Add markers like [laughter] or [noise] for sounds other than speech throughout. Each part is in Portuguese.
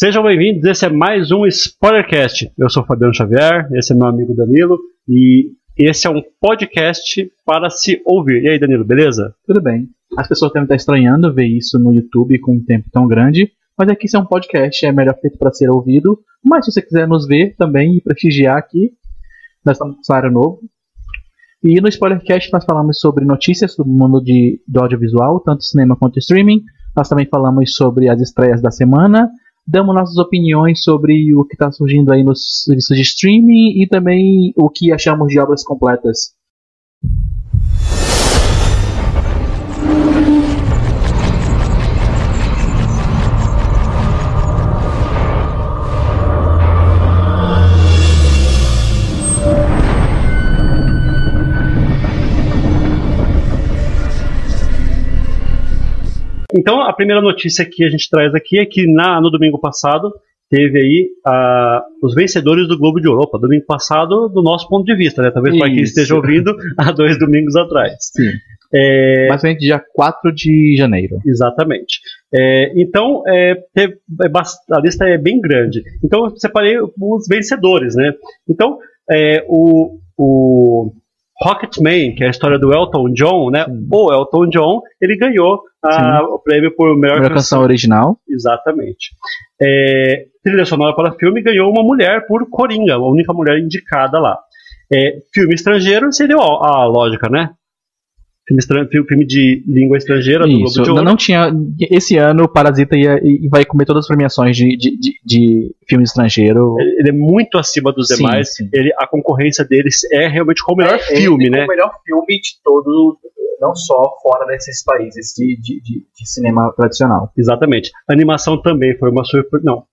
Sejam bem-vindos, esse é mais um Spoilercast. Eu sou Fabiano Xavier, esse é meu amigo Danilo e esse é um podcast para se ouvir. E aí, Danilo, beleza? Tudo bem. As pessoas devem estar estranhando ver isso no YouTube com um tempo tão grande, mas aqui isso é um podcast, é melhor feito para ser ouvido. Mas se você quiser nos ver também e prestigiar aqui, nós estamos com salário novo. E no Spoilercast nós falamos sobre notícias do mundo de, do audiovisual, tanto cinema quanto streaming. Nós também falamos sobre as estreias da semana damos nossas opiniões sobre o que está surgindo aí nos serviços de streaming e também o que achamos de obras completas. Então, a primeira notícia que a gente traz aqui é que na, no domingo passado teve aí os vencedores do Globo de Europa. Domingo passado, do nosso ponto de vista, né? Talvez para quem esteja ouvindo [laughs] há dois domingos atrás. Sim. É... Basicamente dia 4 de janeiro. Exatamente. É, então, é, teve, é a lista é bem grande. Então, eu separei os vencedores, né? Então, é, o, o Rocketman, que é a história do Elton John, né? Sim. O Elton John, ele ganhou a, o prêmio por melhor, melhor canção. original. Exatamente. É, trilha sonora para filme ganhou uma mulher por Coringa, a única mulher indicada lá. É, filme estrangeiro seria a, a lógica, né? Filme, filme de língua estrangeira do Isso, Globo de Ouro. Não tinha. Esse ano o Parasita ia, vai comer todas as premiações de, de, de, de filme estrangeiro. Ele é muito acima dos demais. Sim, sim. Ele, a concorrência deles é realmente com o melhor é, filme, né? É o melhor filme de todo, não só fora desses países de, de, de, de cinema tradicional. Exatamente. A animação também foi uma surpresa. Não,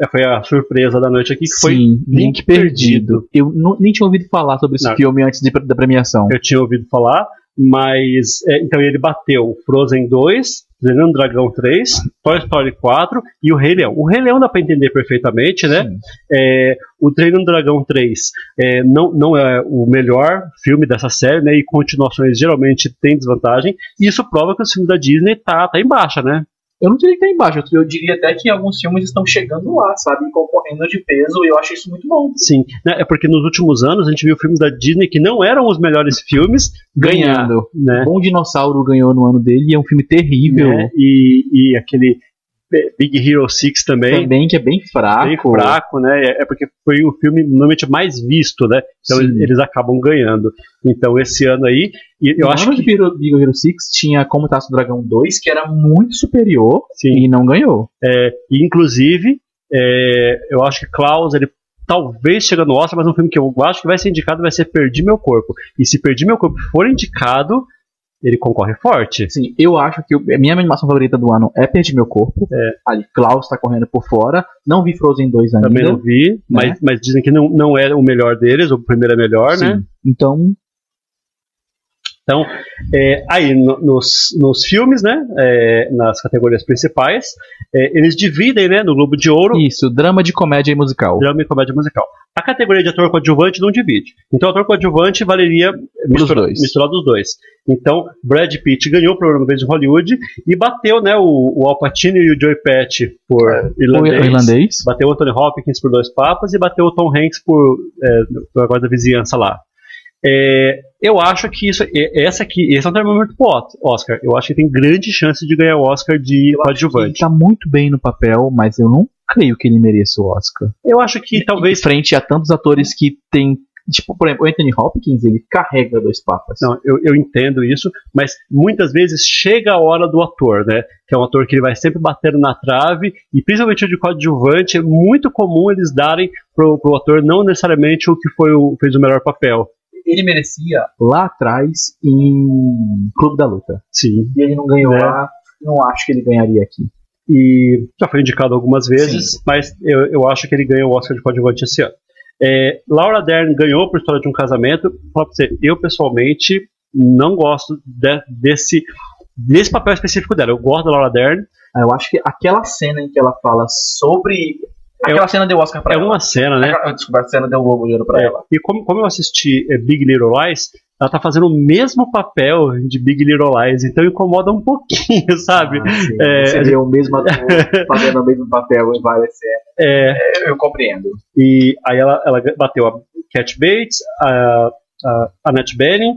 é, foi a surpresa da noite aqui, que Sim, foi Link, Perdido. Eu não, nem tinha ouvido falar sobre esse não. filme antes de, da premiação. Eu tinha ouvido falar, mas, é, então ele bateu Frozen 2, Zenando Dragão 3, Toy Story 4 e o Rei Leão. O Rei Leão dá pra entender perfeitamente, né? É, o Treinando Dragão 3 é, não, não é o melhor filme dessa série, né? E continuações geralmente tem desvantagem. E isso prova que o filme da Disney tá, tá em baixa, né? Eu não diria que tá embaixo, eu diria até que alguns filmes estão chegando lá, sabe? Concorrendo de peso, e eu acho isso muito bom. Sim, né? é porque nos últimos anos a gente viu filmes da Disney que não eram os melhores filmes ganhando. Né? Bom Dinossauro ganhou no ano dele, e é um filme terrível. Né? E, e aquele Big Hero 6 também. Também, que é bem fraco. Bem fraco, né? É, é porque foi o filme normalmente mais visto, né? Então Sim. eles acabam ganhando. Então esse ano aí. E eu acho que. Big Hero 6 tinha Como Taça do Dragão 2, que era muito superior Sim. e não ganhou. É, e inclusive, é, eu acho que Klaus ele talvez chegue no Oscar, mas um filme que eu acho que vai ser indicado vai ser Perdi Meu Corpo. E se Perdi Meu Corpo for indicado, ele concorre forte. Sim, eu acho que a minha animação favorita do ano é Perdi Meu Corpo. É. Ali, Klaus tá correndo por fora. Não vi Frozen 2 ainda. Também não vi, né? mas, mas dizem que não, não é o melhor deles, o primeiro é melhor, Sim. né? Então, então, é, aí no, nos, nos filmes, né, é, nas categorias principais, é, eles dividem, né, no Globo de Ouro. Isso, drama de comédia e musical. Drama e comédia musical. A categoria de ator coadjuvante não divide. Então, ator coadjuvante valeria misturar, misturar dos dois. Então, Brad Pitt ganhou o programa Vez de Hollywood e bateu, né, o, o Al Pacino e o Joey Pesci por é, irlandês. irlandês. Bateu o Anthony Hopkins por Dois Papas e bateu o Tom Hanks por, é, por agora da vizinhança lá. É, eu acho que isso, essa aqui, esse é um termômetro pro Oscar. Eu acho que tem grande chance de ganhar o Oscar de coadjuvante. Ele tá muito bem no papel, mas eu não creio que ele mereça o Oscar. Eu acho que e, talvez. Frente a tantos atores que tem Tipo, por exemplo, o Anthony Hopkins, ele carrega dois papas. Não, eu, eu entendo isso, mas muitas vezes chega a hora do ator, né? Que é um ator que ele vai sempre batendo na trave, e principalmente o de coadjuvante, é muito comum eles darem pro, pro ator não necessariamente o que foi o, fez o melhor papel ele merecia lá atrás em Clube da Luta. Sim. E ele não ganhou é. lá, não acho que ele ganharia aqui. E já foi indicado algumas vezes, Sim. mas eu, eu acho que ele ganhou o Oscar de coadjuvante esse ano. É, Laura Dern ganhou por História de um Casamento. Fala pra você, eu pessoalmente não gosto de, desse, desse papel específico dela. Eu gosto da Laura Dern. Eu acho que aquela cena em que ela fala sobre Aquela cena deu Oscar pra É ela. uma cena, né? Aquela- Desculpa, a cena deu o Globo de Ouro pra É, ela. E como, como eu assisti é, Big Little Lies, ela tá fazendo o mesmo papel de Big Little Lies, então incomoda um pouquinho, [laughs] sabe? Ah, sim. É, Você vê o mesmo ator [laughs] fazendo o mesmo papel em várias cenas. É, É, eu compreendo. e aí ela, ela bateu a Cat Bates, a, a Annette Bening,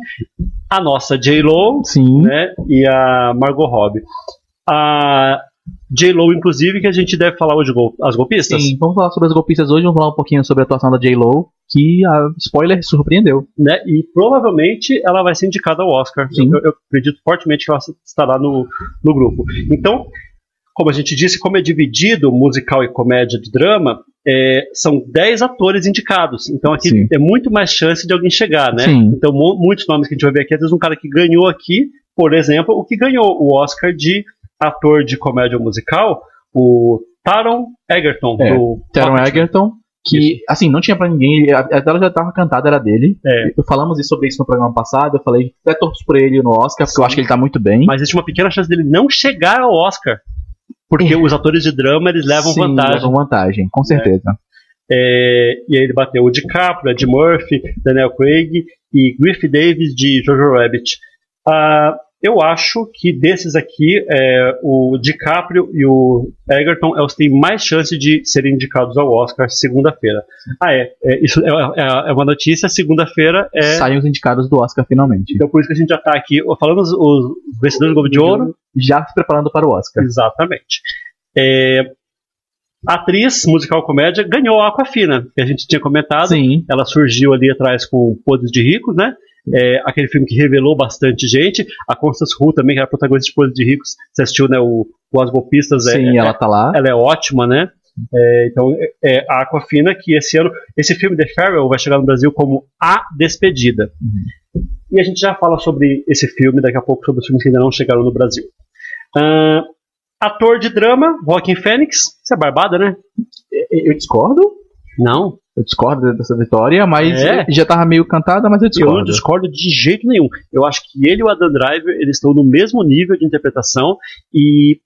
a nossa J-Lo, Sim. né? E a Margot Robbie. A J-Lo, inclusive, que a gente deve falar hoje, gol- as golpistas, Sim, vamos falar sobre as golpistas hoje, vamos falar um pouquinho sobre a atuação da J-Lo, que, a spoiler, surpreendeu. né? E provavelmente ela vai ser indicada ao Oscar. Sim. Eu, eu acredito fortemente que ela estará no, no grupo. Então, como a gente disse, como é dividido musical e comédia de drama, é, são 10 atores indicados. Então aqui Sim. é muito mais chance de alguém chegar, né? Sim. Então mu- muitos nomes que a gente vai ver aqui, às vezes um cara que ganhou aqui, por exemplo, o que ganhou o Oscar de ator de comédia musical, o Taron Egerton, É, do Taron. Egerton, que, assim, não tinha pra ninguém, a, a dela já tava cantada, era dele. É. Eu falamos isso- sobre isso no programa passado, eu falei, até torço por ele no Oscar, porque eu acho que ele tá muito bem. Mas existe uma pequena chance dele não chegar ao Oscar. Porque os atores de drama eles levam Sim, vantagem. levam vantagem, com certeza. É, e aí ele bateu o DiCaprio, Ed Murphy, Daniel Craig e Griff Davis de Jojo Rabbit. Ah, eu acho que desses aqui, é, o DiCaprio e o Egerton é os que têm mais chance de serem indicados ao Oscar segunda-feira. Ah, é. é, isso é, é- é uma notícia. Segunda-feira é. Saem os indicados do Oscar finalmente. Então por isso que a gente já está aqui falando os, os vencedores do Globo de Ouro. Já se preparando para o Oscar. Exatamente. É, a atriz musical comédia ganhou a Aquafina, que a gente tinha comentado. Sim. Ela surgiu ali atrás com Podres de Ricos, né? É, aquele filme que revelou bastante gente. A Constance Wu também, que era protagonista de Podres de Ricos. Você assistiu, né? O, o As Golpistas. é- Sim, é, ela tá lá. ela é ótima, né? É, então, é, é a Aquafina que esse ano, esse filme The Farewell vai chegar no Brasil como A Despedida. E a gente já fala sobre esse filme daqui a pouco, sobre os filmes que ainda não chegaram no Brasil. Ah, ator de drama, Joaquin Phoenix. Você é barbada, né? Eu discordo. Não. Eu discordo dessa vitória, mas É? já tava meio cantada, mas eu Eu discordo. não discordo de jeito nenhum. Eu acho que ele e o Adam Driver eles estão no mesmo nível de interpretação e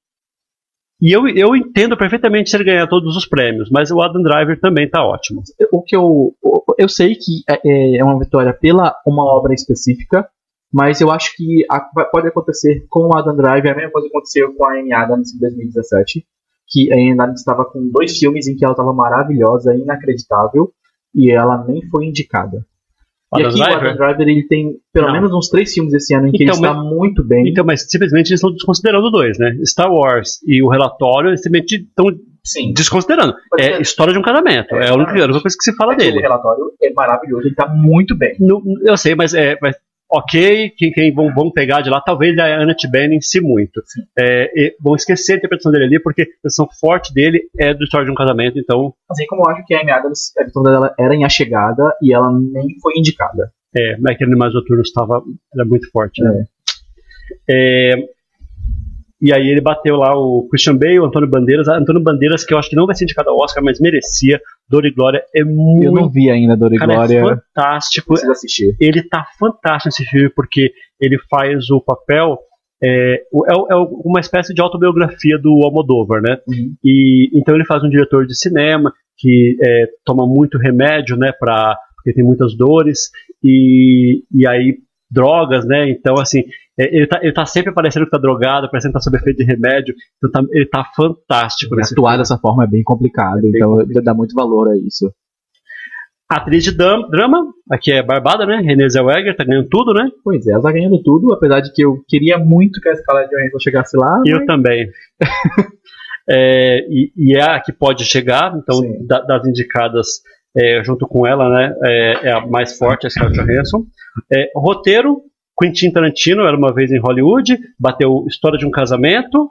e eu, eu entendo perfeitamente se ele ganhar todos os prêmios, mas o Adam Driver também tá ótimo. o que eu eu sei que é, é uma vitória pela uma obra específica, mas eu acho que a- pode acontecer com o Adam Driver a mesma coisa que aconteceu com a Amy Adams em 2017, que a Adams estava com dois filmes em que ela estava maravilhosa, inacreditável, e ela nem foi indicada. O e Adam aqui o Driver? Adam Driver ele tem pelo Não. menos uns três filmes esse ano em que Então, ele está muito bem. Então, mas simplesmente eles estão desconsiderando dois, né? Star Wars e o relatório, eles simplesmente estão Sim. desconsiderando. Pode É ser. história de um casamento. É, a, única, a única coisa que se fala É que O dele. relatório é maravilhoso, ele tá muito bem. No- eu sei, mas é. mas, ok, quem, quem vão, vão pegar de lá, talvez a Annette Bening se muito. É, vão esquecer a interpretação dele ali, porque a interpretação forte dele é do história de um casamento, então Assim como eu acho que a Amy Adams, a vitória dela era em A Chegada e ela nem foi indicada. é, aquele Animais Noturnos estava era muito forte. Né? É, e aí ele bateu lá o Christian Bale, o Antônio Bandeiras. Antônio Bandeiras, que eu acho que não vai ser indicado ao Oscar, mas merecia. Dor e Glória é muito. Eu não vi ainda Dor e cara, é Glória. fantástico. Precisa assistir. ele tá fantástico nesse filme porque ele faz o papel é, é, é uma espécie de autobiografia do Almodóvar, né? Uhum. E então ele faz um diretor de cinema que é, toma muito remédio, né? Para porque tem muitas dores e, e aí drogas, né? Então assim é, ele, tá, ele tá sempre parecendo que tá drogado, parecendo que tá sob efeito de remédio. Então tá- ele tá fantástico nesse Atuar dessa forma é bem complicado, bem então dá muito valor a isso. Atriz de drama, aqui é Barbada, né? Renée Zellweger, tá ganhando tudo, né? Pois é, ela tá ganhando tudo, apesar de que eu queria muito que a escala de Johansson chegasse lá. Eu mas- também. [laughs] É, e, e é a que pode chegar, então, da- das indicadas é, junto com ela, né, é, é a mais forte, a Scarlett Johansson. É, roteiro, Quentin Tarantino, era uma vez em Hollywood, bateu História de um Casamento,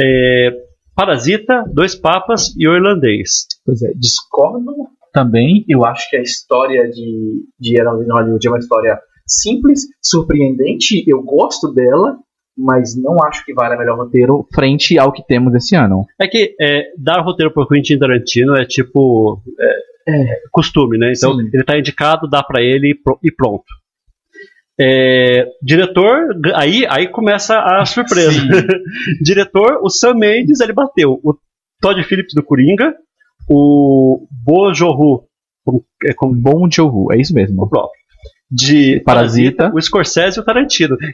é, Parasita, Dois Papas e O Irlandês. Pois é, Discordo. também. Eu acho que a história de, de Heroes in Hollywood é uma história simples, surpreendente. Eu gosto dela, mas não acho que vale a melhor roteiro. Frente ao que temos esse ano. É que é, dar roteiro por Quentin Tarantino é tipo é, é costume, né? Então Sim. ele tá indicado, dá pra ele e pro- pronto. É, diretor, aí, aí começa a surpresa. [laughs] diretor, o Sam Mendes, ele bateu o Todd Phillips do Coringa, o Bo Joon-ho, como, é como Bom Joe é isso mesmo. o próprio, de Parasita. o Scorsese e o Tarantino. [laughs]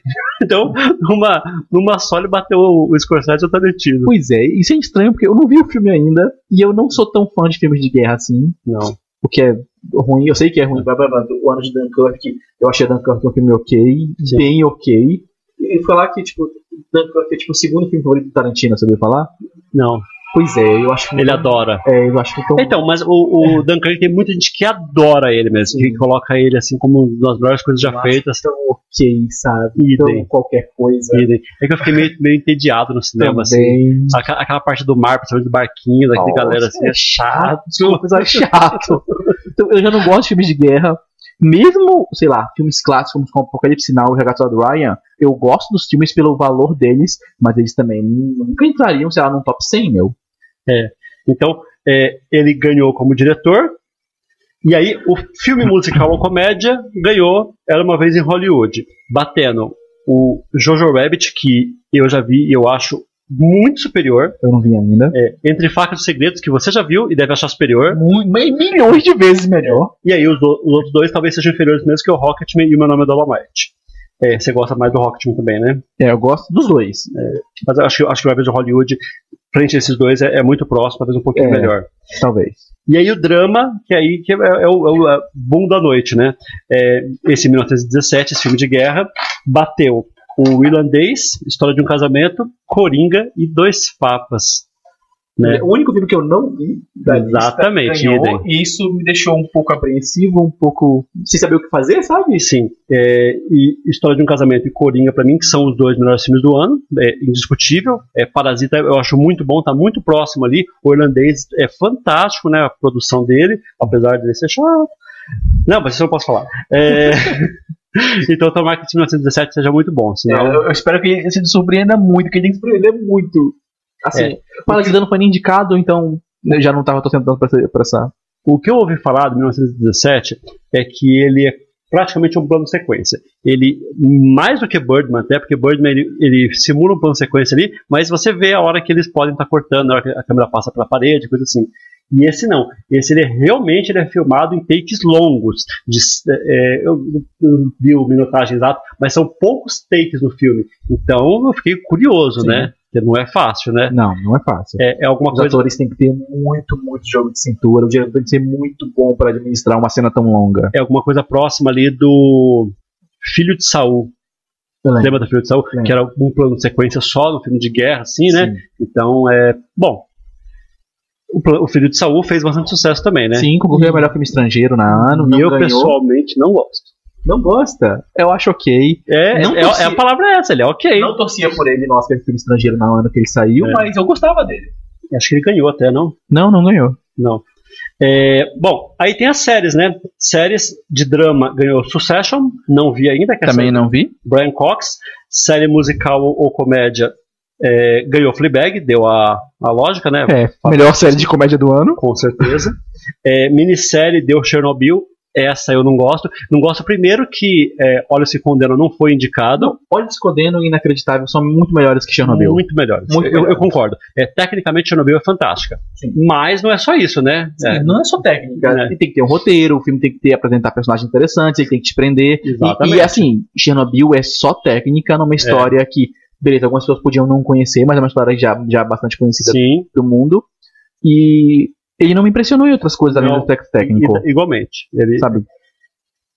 Então, numa, numa só ele bateu o Scorsese e o Tarantino. Pois é, isso é estranho porque eu não vi o filme ainda e eu não sou tão fã de filmes de guerra assim, Não. o que é ruim, eu sei que é ruim, blá, blá, blá, o ano de Dunkirk, eu achei Dunkirk um filme ok, Sim. bem ok. E falar que, tipo, Dunkirk é tipo o segundo filme favorito do Tarantino, sabia falar? Não. Pois é, eu acho que. Ele adora. É, eu acho que então. Então, mas o, o Dunkirk tem muita gente que adora ele mesmo, que Sim. coloca ele assim como uma das melhores coisas já eu feitas. tão ok, sabe? Idem. Então, qualquer coisa. E- É que eu fiquei meio, meio entediado no cinema, assim. Também. Aquela, aquela parte do mar, principalmente do barquinho, daquela Nossa, galera assim, é chato. É chato. Então, eu já não gosto de filmes de guerra. Mesmo, sei lá, filmes clássicos como Apocalipse Sinal e Regato do Ryan, eu gosto dos filmes pelo valor deles, mas eles também nunca entrariam, sei lá, num top 100, meu. Então, é, ele ganhou como diretor. E aí, o filme musical ou comédia ganhou Era Uma Vez em Hollywood, batendo o Jojo Rabbit, que eu já vi e eu acho muito superior. Eu não vi ainda. É, Entre Facas e Segredos, que você já viu e deve achar superior. Milhões de vezes melhor. E aí, os, do- os outros dois talvez sejam inferiores mesmo, que é o Rocketman e o Meu Nome é Dolomite. É, você gosta mais do Rocketman também, né? É, eu gosto dos dois. Mas eu acho, que- acho que o Average Hollywood, frente a esses dois, é, é muito próximo, talvez um pouquinho É. melhor. Talvez. E aí o drama, que aí que é, é o, é o é, boom da noite, né? É, esse 1917, esse filme de guerra, bateu o Irlandês, História de um Casamento, Coringa e Dois Papas. Né? O único filme que eu não vi da Exatamente, lista e isso me deixou um pouco apreensivo, um pouco sem saber o que fazer, sabe? Sim, é, e História de um Casamento e Coringa, pra mim, que são os dois melhores filmes do ano, é indiscutível. É, Parasita eu acho muito bom, tá muito próximo ali. O Irlandês é fantástico, né? A produção dele, apesar de ele ser chato. Não, mas isso eu não posso falar. É, [laughs] então tomara que esse 1917 seja muito bom, senão. É, eu, espero que ele se surpreenda muito, que ele tem que surpreender muito. Assim, É. Não foi nem indicado, então eu já não tava torcendo tanto pra essa. Pra essa. O que eu ouvi falar do 1917 é que ele é praticamente um plano sequência. Ele, mais do que Birdman, até porque Birdman ele, ele simula um plano sequência ali, mas você vê a hora que eles podem estar cortando, a hora que a câmera passa pela parede, coisa assim. E esse não. Esse ele é, realmente ele é filmado em takes longos. De, é, eu eu não vi o minutagem exato, mas são poucos takes no filme. Então eu fiquei curioso, Sim. né? Porque não é fácil, né? Não, não é fácil. É, é alguma os coisa. atores têm que ter muito, muito jogo de cintura. O diretor tem que ser muito bom para administrar uma cena tão longa. É alguma coisa próxima ali do Filho de Saul. Lembra do Filho de Saul? Que era um plano de sequência só no filme de guerra, assim, né? Sim. Então, é. Bom. O, o Filho de Saul fez bastante sucesso também, né? Sim, concorreu ao melhor filme estrangeiro na ano. E eu ganhou. pessoalmente não gosto. Não gosta? Eu acho ok. É, Não é, torci- é a palavra é essa, ele é ok. Não torcia por ele no Oscar de filme estrangeiro na ano que ele saiu, É. mas eu gostava dele. Acho que ele ganhou até, não? Não, não ganhou. Não. É, bom, aí tem as séries, né? Séries de drama ganhou Succession, não vi ainda, que é Também não vi. Brian Cox. Série musical ou comédia é, ganhou Fleabag, deu a, a lógica, né? É, melhor série de comédia do ano. Com certeza. É, minissérie deu Chernobyl. Essa eu não gosto. Não gosto primeiro que é, Olhos se Condenam não foi indicado. Não, Olhos Escondendo e Inacreditável são muito melhores que Chernobyl. Muito melhores. Muito eu, eu melhores. concordo. É, tecnicamente, Chernobyl é fantástica. Sim. Mas não é só isso, né? É, Não é só técnica. É. Ele tem que ter um roteiro, o filme tem que ter apresentar personagens interessantes, ele tem que te prender. E- Exatamente. E, assim, Chernobyl é só técnica numa história que, beleza, algumas pessoas podiam não conhecer, mas é uma história já, já bastante conhecida Sim, do mundo. E ele não me impressionou em outras coisas além Não. do aspecto técnico. igualmente. Ele, Sabe?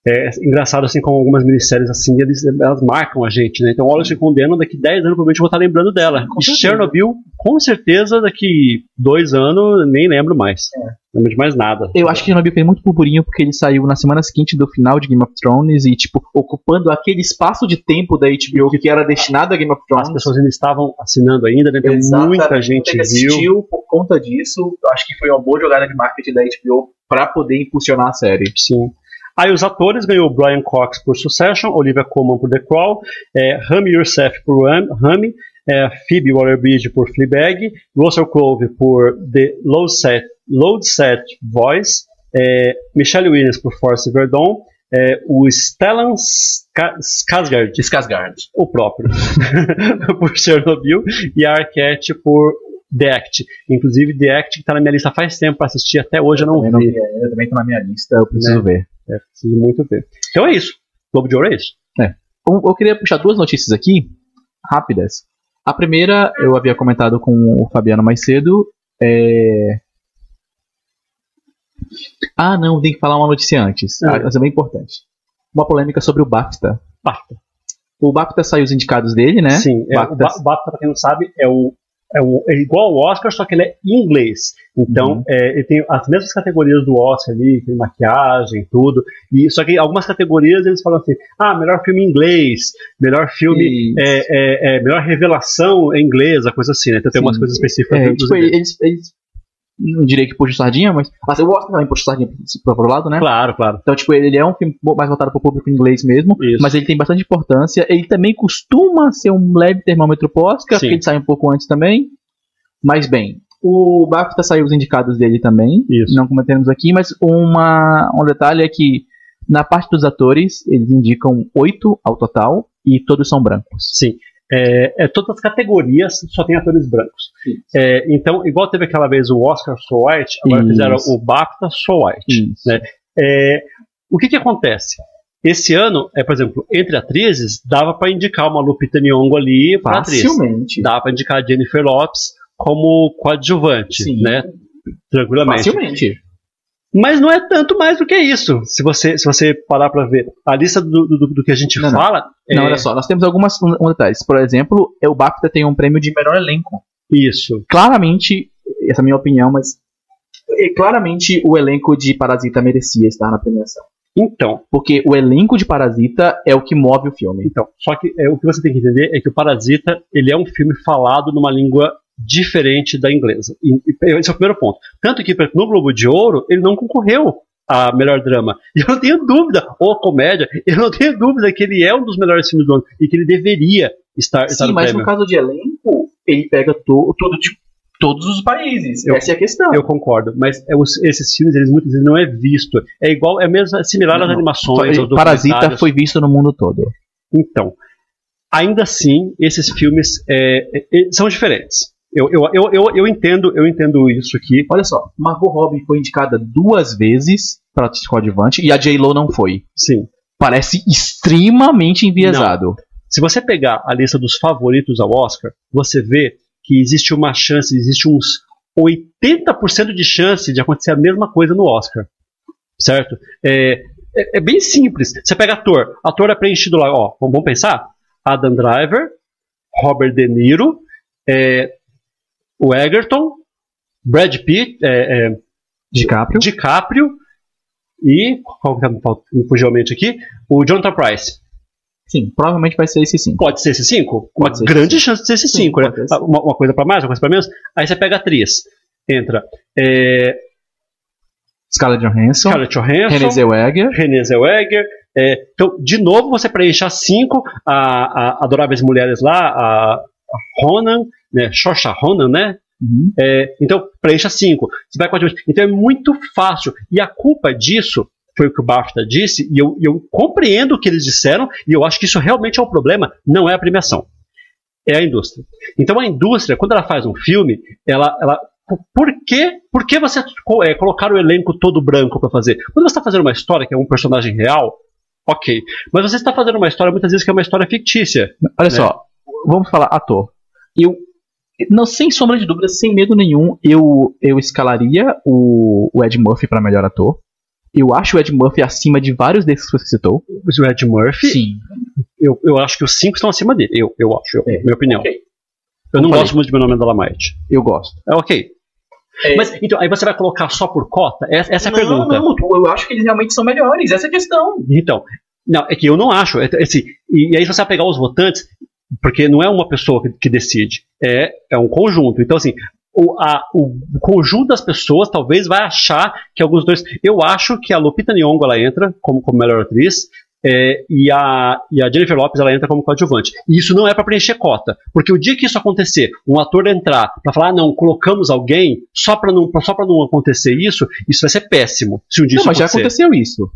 É engraçado assim como algumas minisséries assim, eles, elas marcam a gente, né? Então, Olhos se Condenam, daqui 10 anos provavelmente eu vou estar lembrando dela. Com E certeza. Chernobyl, com certeza, daqui dois anos, nem lembro mais. Não lembro de mais nada. Eu acho que Chernobyl fez muito burburinho porque ele saiu na semana seguinte do final de Game of Thrones e, tipo, ocupando aquele espaço de tempo da HBO que era destinado a Game of As Thrones. pessoas ainda estavam assinando ainda, né? Então, Exatamente. muita gente Ele viu. assistiu por conta disso. Eu acho que foi uma boa jogada de marketing da HBO para poder impulsionar a série. Sim. Aí os atores ganhou Brian Cox por Succession, Olivia Colman por The Crown, é, Rami Youssef por Ram- Rami, é, Phoebe Waller-Bridge por Fleabag, Russell Crowe por The Low Set, Low Set Voice, é, Michelle Williams por Force Verdon, é, o Stellan Ska- Skarsgård, Skarsgård. o próprio, [laughs] por Chernobyl, e a Arquette por The Act. Inclusive, The Act que tá na minha lista faz tempo pra assistir, até hoje eu não também, não vi. ainda, também tá na minha lista, eu preciso Né? ver. É, preciso muito ver. Então é isso. Globo de Ouro é isso. Eu, eu queria puxar duas notícias aqui, rápidas. A primeira, eu havia comentado com o Fabiano mais cedo. É... Ah, não, tem que falar uma notícia antes. Ah. Ah, Mas é bem importante. Uma polêmica sobre o BAFTA. BAFTA. O BAFTA saiu os indicados dele, né? Sim, é, o BAFTA. Ba- BAFTA, pra quem não sabe, é, o, é, é igual ao Oscar, só que ele é em inglês. Então, Uhum. é, ele tem as mesmas categorias do Oscar ali, tem maquiagem, tudo. E, só que algumas categorias eles falam assim: ah, melhor filme em inglês, melhor filme. É, é, é, melhor revelação em inglês, a coisa assim, né? Então tem Sim. umas coisas específicas. É, dos tipo, eles, eles. Não diria que puxa sardinha, mas. Assim, o Oscar também puxa sardinha pro outro lado, né? Claro, claro. Então, tipo, ele é um filme mais voltado pro público inglês mesmo, Isso. mas ele tem bastante importância. Ele também costuma ser um leve termômetro pro Oscar, Sim. porque ele sai um pouco antes também. Mas bem, o BAFTA saiu os indicados dele também, Isso. não comentamos aqui, mas uma, um detalhe é que na parte dos atores, eles indicam oito ao total e todos são brancos. Sim. É, é, todas as categorias só tem atores brancos. É, então, igual teve aquela vez o Oscar So White, agora Isso. fizeram o BAFTA So White. Né? É, o que que acontece? Esse ano, é, por exemplo, entre atrizes, dava para indicar uma Lupita Nyong'o ali para atriz. Facilmente. Dava para indicar a Jennifer Lopes como coadjuvante, Sim. né? Tranquilamente. Facilmente. Mas não é tanto mais do que isso. Se você, se você parar para ver a lista do, do, do que a gente Não, não. fala, Não, é olha só, nós temos algumas um, um detalhes. Por exemplo, o BAFTA tem um prêmio de melhor elenco. Isso. claramente, essa é a minha opinião, mas eh, claramente o elenco de Parasita merecia estar na premiação. Então, Porque o elenco de Parasita é o que move o filme. Então, só que é, o que você tem que entender é que o Parasita ele é um filme falado numa língua diferente da inglesa. E, e esse é o primeiro ponto. Tanto que no Globo de Ouro ele não concorreu a melhor drama. E eu não tenho dúvida, ou comédia, eu não tenho dúvida que ele é um dos melhores filmes do ano e que ele deveria estar, estar Sim, no mas prêmio. no caso de elenco, ele pega to, todo de todos os países. Eu- Essa é a questão. Eu concordo, mas é os- esses filmes eles muitas vezes não é visto. É igual, é mesmo é similar às Não, animações, aos Parasita foi visto no mundo todo. Então, ainda assim, esses filmes é, é, é, são diferentes. Eu, eu, eu, eu, eu entendo, eu entendo isso aqui. Olha só, Margot Robbie foi indicada duas vezes para atriz coadjuvante e a J-Lo não foi. Sim. Parece extremamente enviesado. Se você pegar a lista dos favoritos ao Oscar, você vê que existe uma chance, existe uns 80% de chance de acontecer a mesma coisa no Oscar. Certo? É, é, é bem simples. Você pega ator, ator é preenchido lá, ó, vamos pensar? Adam Driver, Robert De Niro, é, o Egerton, Brad Pitt, é, é, DiCaprio. DiCaprio e qual que tá me fugiu a mente aqui? O Jonathan Price. Sim, provavelmente vai ser esse sim. Pode ser esse 5? Uma Pode ser grande chance de ser esse Sim, 5, né? Uma, uma coisa pra mais, uma coisa pra menos. Aí você pega a atriz. Entra é, Scarlett Johansson, Scarlett Johansson, Renée Zellweger, Renée Zellweger. é, então, de novo, você preenche as cinco a, a adoráveis mulheres lá, a, a Ronan, né? Shosha Ronan, né? Uhum. É, então, preencha cinco. Você vai com a. Então é muito fácil. E a culpa disso foi o que o BAFTA disse, e eu, eu compreendo o que eles disseram, e eu acho que isso realmente é o problema, não é a premiação. É a indústria. Então a indústria, quando ela faz um filme, ela. ela por que, por que você é, colocar o elenco todo branco para fazer? Quando você está fazendo uma história que é um personagem real, ok. Mas você está fazendo uma história muitas vezes que é uma história fictícia. Olha né? só, vamos falar ator. Eu, não, sem sombra de dúvida, sem medo nenhum, eu, eu escalaria o, o Ed Murphy para melhor ator. Eu acho o Ed Murphy acima de vários desses que você citou. O Ed Murphy, Sim. eu, eu acho que os cinco estão acima dele. Eu, eu acho, eu- É, minha opinião. ok. Eu não Falei. gosto muito de meu nome é Dalamite. Eu gosto. É ok. É, Mas então, aí você vai colocar só por cota? Essa, essa é a não, pergunta. Não, eu acho que eles realmente são melhores. Essa é a questão. Então, não, é que eu não acho. É, esse, e, e aí você vai pegar os votantes, porque não é uma pessoa que, que decide, é, é um conjunto. Então, assim, o, a- o conjunto das pessoas talvez vai achar que alguns dois. Eu acho que a Lupita Nyong'o ela entra como, como melhor atriz. é, e, a, e a Jennifer Lopez ela entra como coadjuvante. E isso não é para preencher cota. Porque o dia que isso acontecer, um ator entrar para falar, ah, não, colocamos alguém, só para não, só pra não acontecer isso, isso vai ser péssimo. Se um dia Não, isso mas já acontecer. aconteceu isso.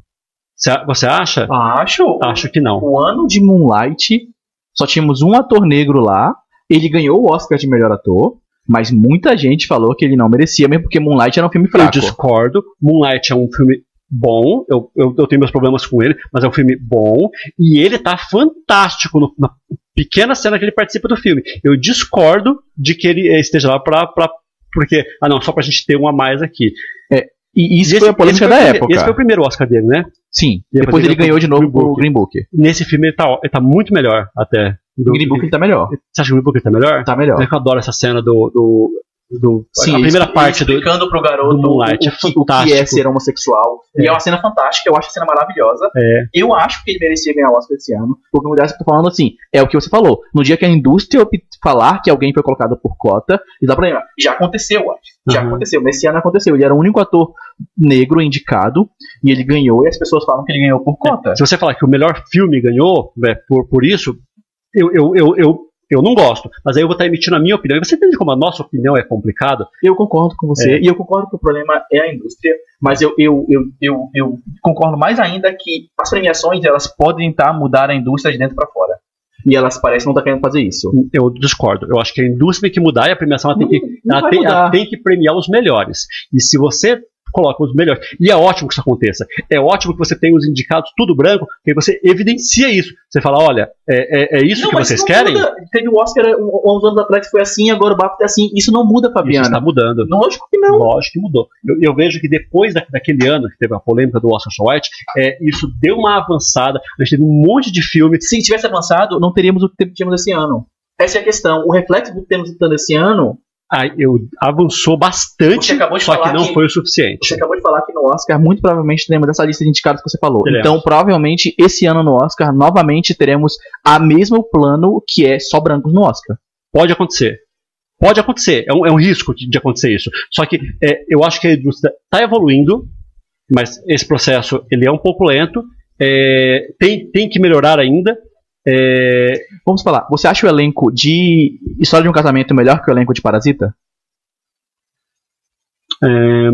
Você- Você acha? Acho. Acho que não. O ano de Moonlight, só tínhamos um ator negro lá. Ele ganhou o Oscar de melhor ator. Mas muita gente falou que ele não merecia, mesmo porque Moonlight era um filme Eu fraco. discordo. Moonlight é um filme bom. Eu, eu, eu tenho meus problemas com ele, mas é um filme bom. E ele tá fantástico no- na pequena cena que ele participa do filme. Eu discordo de que ele esteja lá pra. pra porque, ah não, só pra gente ter um a mais aqui. E isso E foi a polêmica esse da o prime- época. Esse foi o primeiro Oscar dele, né? Sim. E Depois depois ele ganhou de novo Book. Green Book. Nesse filme ele tá, ele tá muito melhor até. Do, O Green Book ele tá melhor. Você acha que o Green Book ele tá melhor? Tá melhor. É que eu adoro essa cena do. do, do Sim, a ele primeira parte do. explicando pro garoto do Moonlight, o, é que, o que fantástico. é ser homossexual. E é uma cena fantástica, eu acho a cena maravilhosa. É. Eu acho que ele merecia ganhar o Oscar esse ano. Porque no lugar que eu tô falando assim, é o que você falou. No dia que a indústria falar que alguém foi colocado por cota, E dá pra lembrar. Já aconteceu, eu acho. Já Uhum. aconteceu. Nesse esse ano aconteceu. Ele era o único ator negro indicado e ele ganhou e as pessoas falam que ele ganhou por cota. Se você falar que o melhor filme ganhou né, por, por isso, eu, eu, eu, eu, eu não gosto. Mas aí eu vou estar emitindo a minha opinião. E você entende como a nossa opinião é complicada? Eu concordo com você. É. E eu concordo que o problema é a indústria. Mas eu, eu, eu, eu, eu concordo mais ainda que as premiações elas podem tentar mudar a indústria de dentro pra fora. E elas parecem não estar querendo fazer isso. Eu discordo. Eu acho que a indústria tem que mudar e a premiação ela tem, que, não ela tem, ela tem que premiar os melhores. E se você coloca os melhores. E é ótimo que isso aconteça. É ótimo que você tenha os indicados tudo branco, porque você evidencia isso. Você fala, olha, é, é, é isso Não, que vocês querem? muda. Teve o Oscar um- uns anos atrás que foi assim, agora o BAFTA é assim. Isso não muda, Isso Fabiana. está mudando. Lógico que não. Lógico que mudou. Eu, eu vejo que depois da- daquele ano que teve a polêmica do Oscar So White, é, isso deu uma avançada. A gente teve um monte de filme. Se tivesse avançado, não teríamos o que tínhamos esse ano. Essa é a questão. O reflexo do que temos esse ano, Aí eu avançou bastante, só que não que- foi o suficiente. você acabou de falar que no Oscar, muito provavelmente teremos essa lista de indicados que você falou. Teremos. Então, provavelmente, esse ano no Oscar, novamente teremos a mesmo plano que é só brancos no Oscar. Pode acontecer. Pode acontecer. É um, é um risco de, de acontecer isso. Só que é, eu acho que a indústria está evoluindo, mas esse processo ele é um pouco lento. é, tem, tem que melhorar ainda. É, Vamos falar, você acha o elenco de História de um Casamento melhor que o elenco de Parasita? é,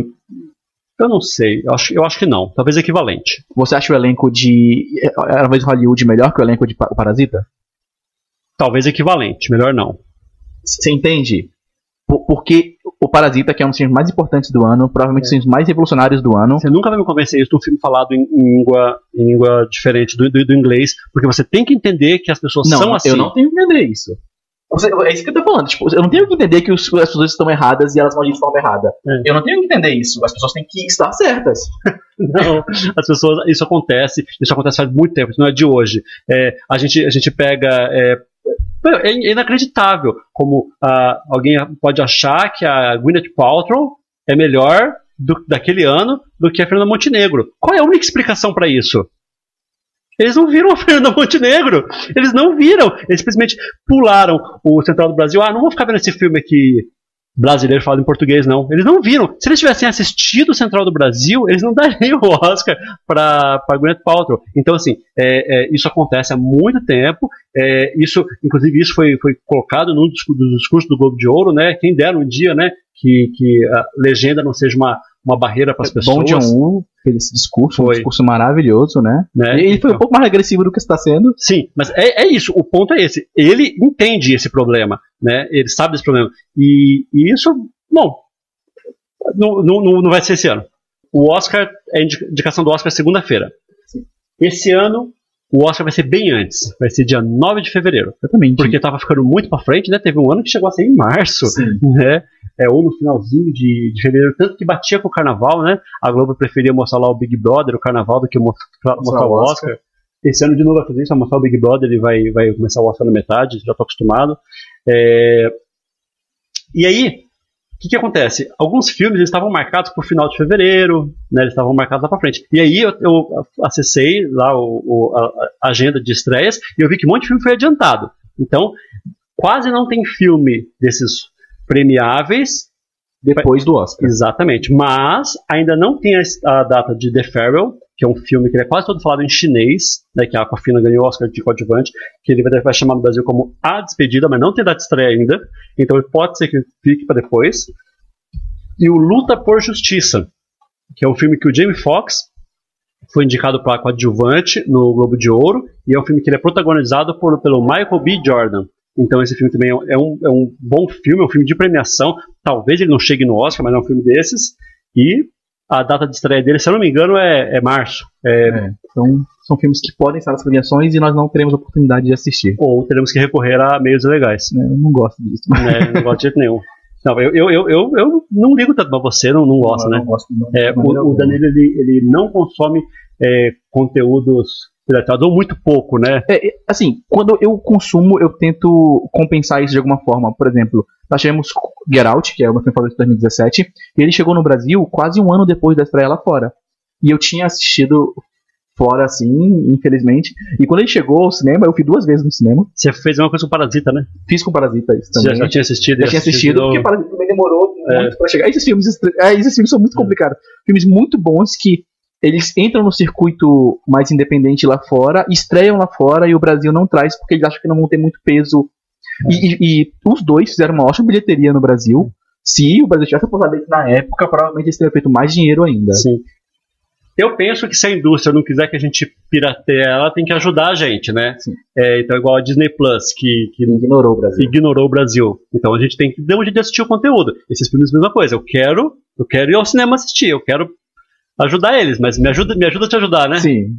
eu não sei. Eu acho, eu acho que não. Talvez equivalente. Você acha o elenco de Era uma vez Hollywood melhor que o elenco de Pa- Parasita? Talvez equivalente. Melhor não. Você entende? Por- Porque o Parasita, que é um dos filmes mais importantes do ano, provavelmente um dos filmes mais revolucionários do ano, Você nunca vai me convencer isso de um filme falado em, em língua, em língua diferente do, do, do inglês, porque você tem que entender que as pessoas Não, são assim. eu não tenho que entender isso. Você- é isso que eu tô falando. Tipo, eu não tenho que entender que os- as pessoas estão erradas e elas vão agir de forma errada. É. Eu não tenho que entender isso. As pessoas têm que estar certas. [laughs] Não, as pessoas, isso acontece, isso acontece faz muito tempo, isso não é de hoje. É, a, gente, a gente pega. É, é inacreditável como ah, alguém pode achar que a Gwyneth Paltrow é melhor do, daquele ano do que a Fernanda Montenegro. Qual é a única explicação para isso? Eles não viram a [laughs] Fernanda Montenegro. Eles não viram. Eles simplesmente pularam o Central do Brasil. Ah, não vou ficar vendo esse filme aqui brasileiro falado em português, não. Eles não viram. Se eles tivessem assistido o Central do Brasil, eles não [laughs] dariam o Oscar para Gwyneth Paltrow. Então, assim, é, é, isso acontece há muito tempo. É, isso, inclusive, isso foi, foi colocado num discu- dos discursos do Globo de Ouro, né? Quem dera um dia, né? Que, que a legenda não seja uma, uma barreira para as pessoas. Bom John-woo fez esse discurso, um Foi. discurso maravilhoso, né? né? Ele foi um Então, pouco mais agressivo do que está sendo. Sim, mas é, é isso. O ponto é esse. Ele entende esse problema, né? Ele sabe desse problema. E, e isso, bom, não, não, não vai ser esse ano. O Oscar, a indi- indicação do Oscar é segunda-feira. Esse ano, o Oscar vai ser bem antes. Vai ser dia 9 de fevereiro. Exatamente. Porque tava ficando muito pra frente, né? Teve um ano que chegou a ser em março, né? É, ou no finalzinho de, de fevereiro, tanto que batia com o carnaval, né? A Globo preferia mostrar lá o Big Brother, o carnaval, do que mostrar, mostrar o o Oscar. Esse ano de novo vai fazer isso, vai mostrar o Big Brother, ele vai, vai começar o Oscar na metade, já tô acostumado. É, E aí, o que, que acontece? Alguns filmes estavam marcados para o final de fevereiro, né, eles estavam marcados lá para frente. E aí eu, eu acessei lá o, o- a, a agenda de estreias e eu vi que um monte de filme foi adiantado. Então, quase não tem filme desses premiáveis Depois do Oscar. Exatamente. Mas ainda não tem a, a data de The Farewell, que é um filme que é quase todo falado em chinês, né, que a Aquafina ganhou o Oscar de coadjuvante, que ele vai, vai chamar no Brasil como A Despedida, mas não tem data de estreia ainda. Então pode ser que fique para depois. E o Luta por Justiça, que é um filme que o Jamie Foxx foi indicado para coadjuvante no Globo de Ouro, e é um filme que ele é protagonizado por, pelo Michael B. Jordan. Então esse filme também é um, é um bom filme, é um filme de premiação. Talvez ele não chegue no Oscar, mas é um filme desses. E a data de estreia dele, se eu não me engano, é, é março. É, É, são, são filmes que podem estar nas premiações e nós não teremos a oportunidade de assistir. Ou teremos que recorrer a meios legais. né? Eu não gosto disso. né? Não gosto de jeito nenhum. Não, eu, eu, eu, eu, eu não ligo tanto, mas você não, não gosta, Eu né? não gosto, não, É, o, o. Danilo ele, ele não consome é, conteúdos ou muito pouco, né? É, é, assim, quando eu consumo, eu tento compensar isso de alguma forma. Por exemplo, nós tivemos Get Out, que é o meu filme favorito de 2017, e ele chegou no Brasil quase um ano depois da estreia lá fora. E eu tinha assistido fora, assim, infelizmente. E quando ele chegou ao cinema, eu fui duas vezes no cinema. Você fez uma coisa com Parasita, né? Fiz com Parasita isso Você também. já, já tinha assistido? Já tinha assistido, porque de novo? Parasita também demorou É. muito pra chegar. Esses filmes, é, esses filmes são muito complicados. Filmes muito bons que eles entram no circuito mais independente lá fora, estreiam lá fora e o Brasil não traz porque eles acham que não vão ter muito peso. E, e- e os dois fizeram uma ótima bilheteria no Brasil. Se o Brasil tivesse apostado na época, provavelmente eles teriam feito mais dinheiro ainda. Sim. Eu penso que se a indústria não quiser que a gente pirateie, ela tem que ajudar a gente, né? É, então, igual a Disney Plus, que, que Ignorou o Brasil. ignorou o Brasil. Então a gente tem que dar um jeito de assistir o conteúdo. Esses filmes, mesma coisa. Eu quero, eu quero ir ao cinema assistir, eu quero ajudar eles, mas me ajuda, me ajuda a te ajudar, né? Sim.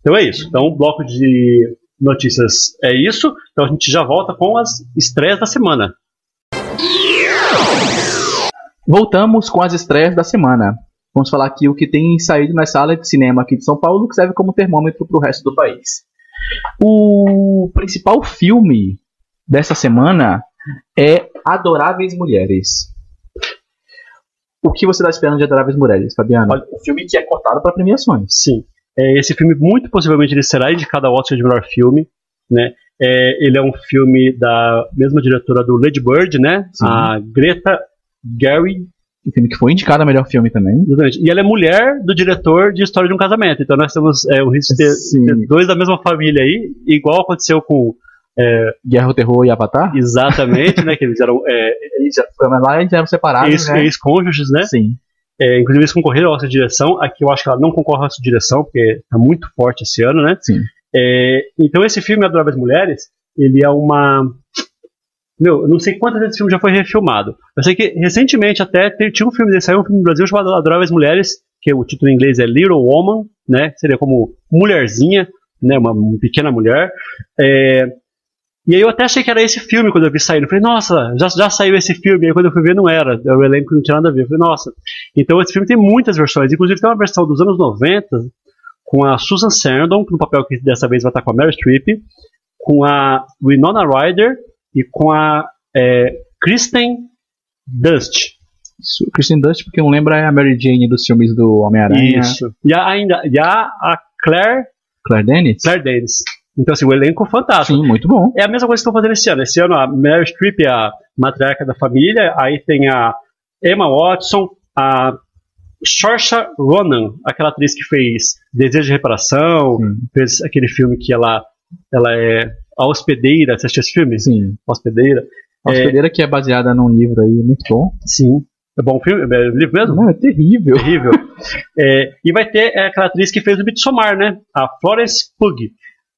Então é isso. Então o bloco de notícias é isso. Então a gente já volta com as estreias da semana. Voltamos com as estreias da semana. Vamos falar aqui o que tem saído nas salas de cinema aqui de São Paulo, que serve como termômetro para o resto do país. O principal filme dessa semana é Adoráveis Mulheres. O que você está esperando de Adoráveis Mulheres, Fabiano? Olha, o filme que é cotado para premiações. Sim. É, esse filme, muito possivelmente, ele será indicado ao Oscar de melhor filme. Né? É, ele é um filme da mesma diretora do Lady Bird, né? Sim. A Greta Gerwig. O filme que foi indicado a melhor filme também. Exatamente. E ela é mulher do diretor de História de um Casamento. Então nós temos é, o risco de ter, ter dois da mesma família aí, igual aconteceu com. É, Guerra, o Terror e Avatar. exatamente, né? Que eles eram é, Eles lá eles eram separados, ex- né? ex-cônjuges, né? Sim. É, inclusive eles concorreram ao Oscar de direção. Aqui eu acho que ela não concorre ao Oscar de direção, porque tá muito forte esse ano, né? Sim. É, então esse filme Adoráveis Mulheres, ele é uma. Meu, eu não sei quantas vezes esse filme já foi refilmado. Eu sei que recentemente até tinha um filme saiu um filme no Brasil chamado Adoráveis Mulheres, que o título em inglês é Little Woman, né? Seria como mulherzinha, né? Uma, uma pequena mulher. É, e aí eu até achei que era esse filme quando eu vi saindo. Eu falei, nossa, já, já saiu esse filme. E aí quando eu fui ver, não era. O elenco não tinha nada a ver. Eu falei, nossa. Então esse filme tem muitas versões. Inclusive tem uma versão dos anos 90 com a Susan Sarandon, no papel que dessa vez vai estar com a Meryl Streep, com a Winona Ryder e com a é, Kristen Dust. Isso, Kristen Dust, porque não lembra é a Mary Jane dos filmes do Homem-Aranha. Isso. E a, ainda, e a, a Claire, Claire Denis? Claire Danes. Então, assim, o elenco fantástico. Sim, muito bom. É a mesma coisa que estão fazendo esse ano. Esse ano a Meryl Streep é a matriarca da família, aí tem a Emma Watson, a Saoirse Ronan, aquela atriz que fez Desejo de Reparação, Sim. fez aquele filme que ela, ela é a hospedeira. Você assistiu esse filme? Sim. Hospedeira. A hospedeira que é baseada num livro aí, muito bom. Sim. É bom filme? É livro mesmo? Não, é terrível. Terrível. [laughs] É, e vai ter é, aquela atriz que fez o Midsommar, né? A Florence Pugh.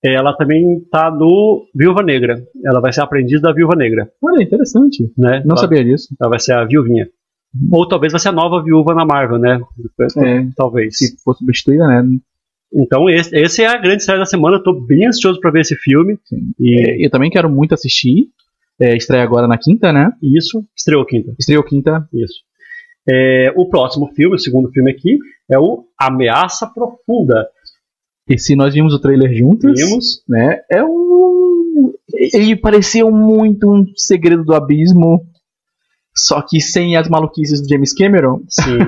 É, Ela também tá no Viúva Negra. Ela vai ser a aprendiz da Viúva Negra, Olha, interessante. né? Não ela, sabia disso. ela vai ser a viuvinha. Ou talvez vai ser a nova viúva na Marvel, né? É. Talvez. Se for substituída, né? Então, esse, esse é a grande série da semana. Eu tô bem ansioso pra ver esse filme. E É, eu também quero muito assistir. É, estreia agora na quinta, né? isso, estreou quinta. Estreou quinta. Isso. É, o próximo filme, o segundo filme aqui, é o Ameaça Profunda. E se nós vimos o trailer juntos, Vimos. né? É um. Ele pareceu muito um segredo do abismo. Só que sem as maluquices do James Cameron. Sim.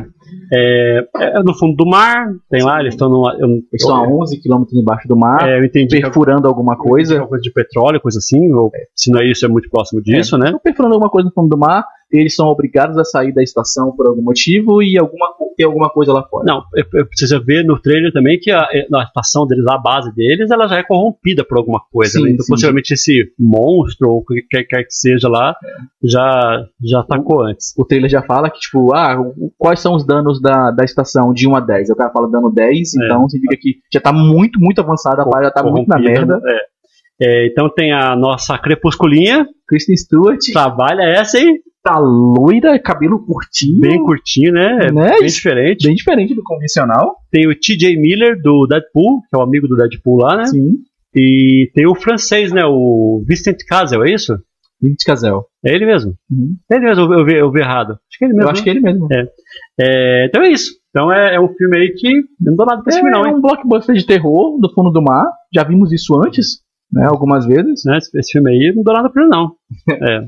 É, é no fundo do mar, tem lá, eles estão no. Eu, Eles estão a 11 km embaixo do mar, é, eu entendi que é perfurando alguma coisa. coisa de petróleo, coisa assim, ou se não é isso, é muito próximo disso, né? Estão perfurando alguma coisa no fundo do mar, eles são obrigados a sair da estação por algum motivo e alguma, tem alguma coisa lá fora. Não, eu, preciso ver no trailer também que a, a estação deles, a base deles, ela já é corrompida por alguma coisa. Sim, né? Então, sim. possivelmente esse monstro, ou o que quer, quer que seja lá, já, já atacou antes. O trailer já fala que, tipo, ah, quais são os danos da, da estação de 1 a 10? O cara fala dano 10, É. então significa que já tá muito, muito avançada, a já tá muito na merda. é. É, então tem a nossa crepusculinha, Kristen Stewart trabalha essa aí, tá loira, cabelo curtinho. bem curtinho, né? Né? Bem diferente. bem diferente do convencional. Tem o TJ Miller do Deadpool, que é o amigo do Deadpool lá, né? Sim. E tem o francês, né? O Vincent Cassel, é isso? Vinte Casel. É ele mesmo. Uhum. É ele mesmo, eu vi, eu vi errado. Acho que é ele mesmo. Eu acho que é ele mesmo. É, então é isso. Então é, é um filme aí que não dou nada pra esse É, filme, não, hein? um blockbuster de terror do fundo do mar. Já vimos isso antes, né? Algumas vezes. Né? Esse, esse filme aí não dou nada pra ele, não. [laughs] É.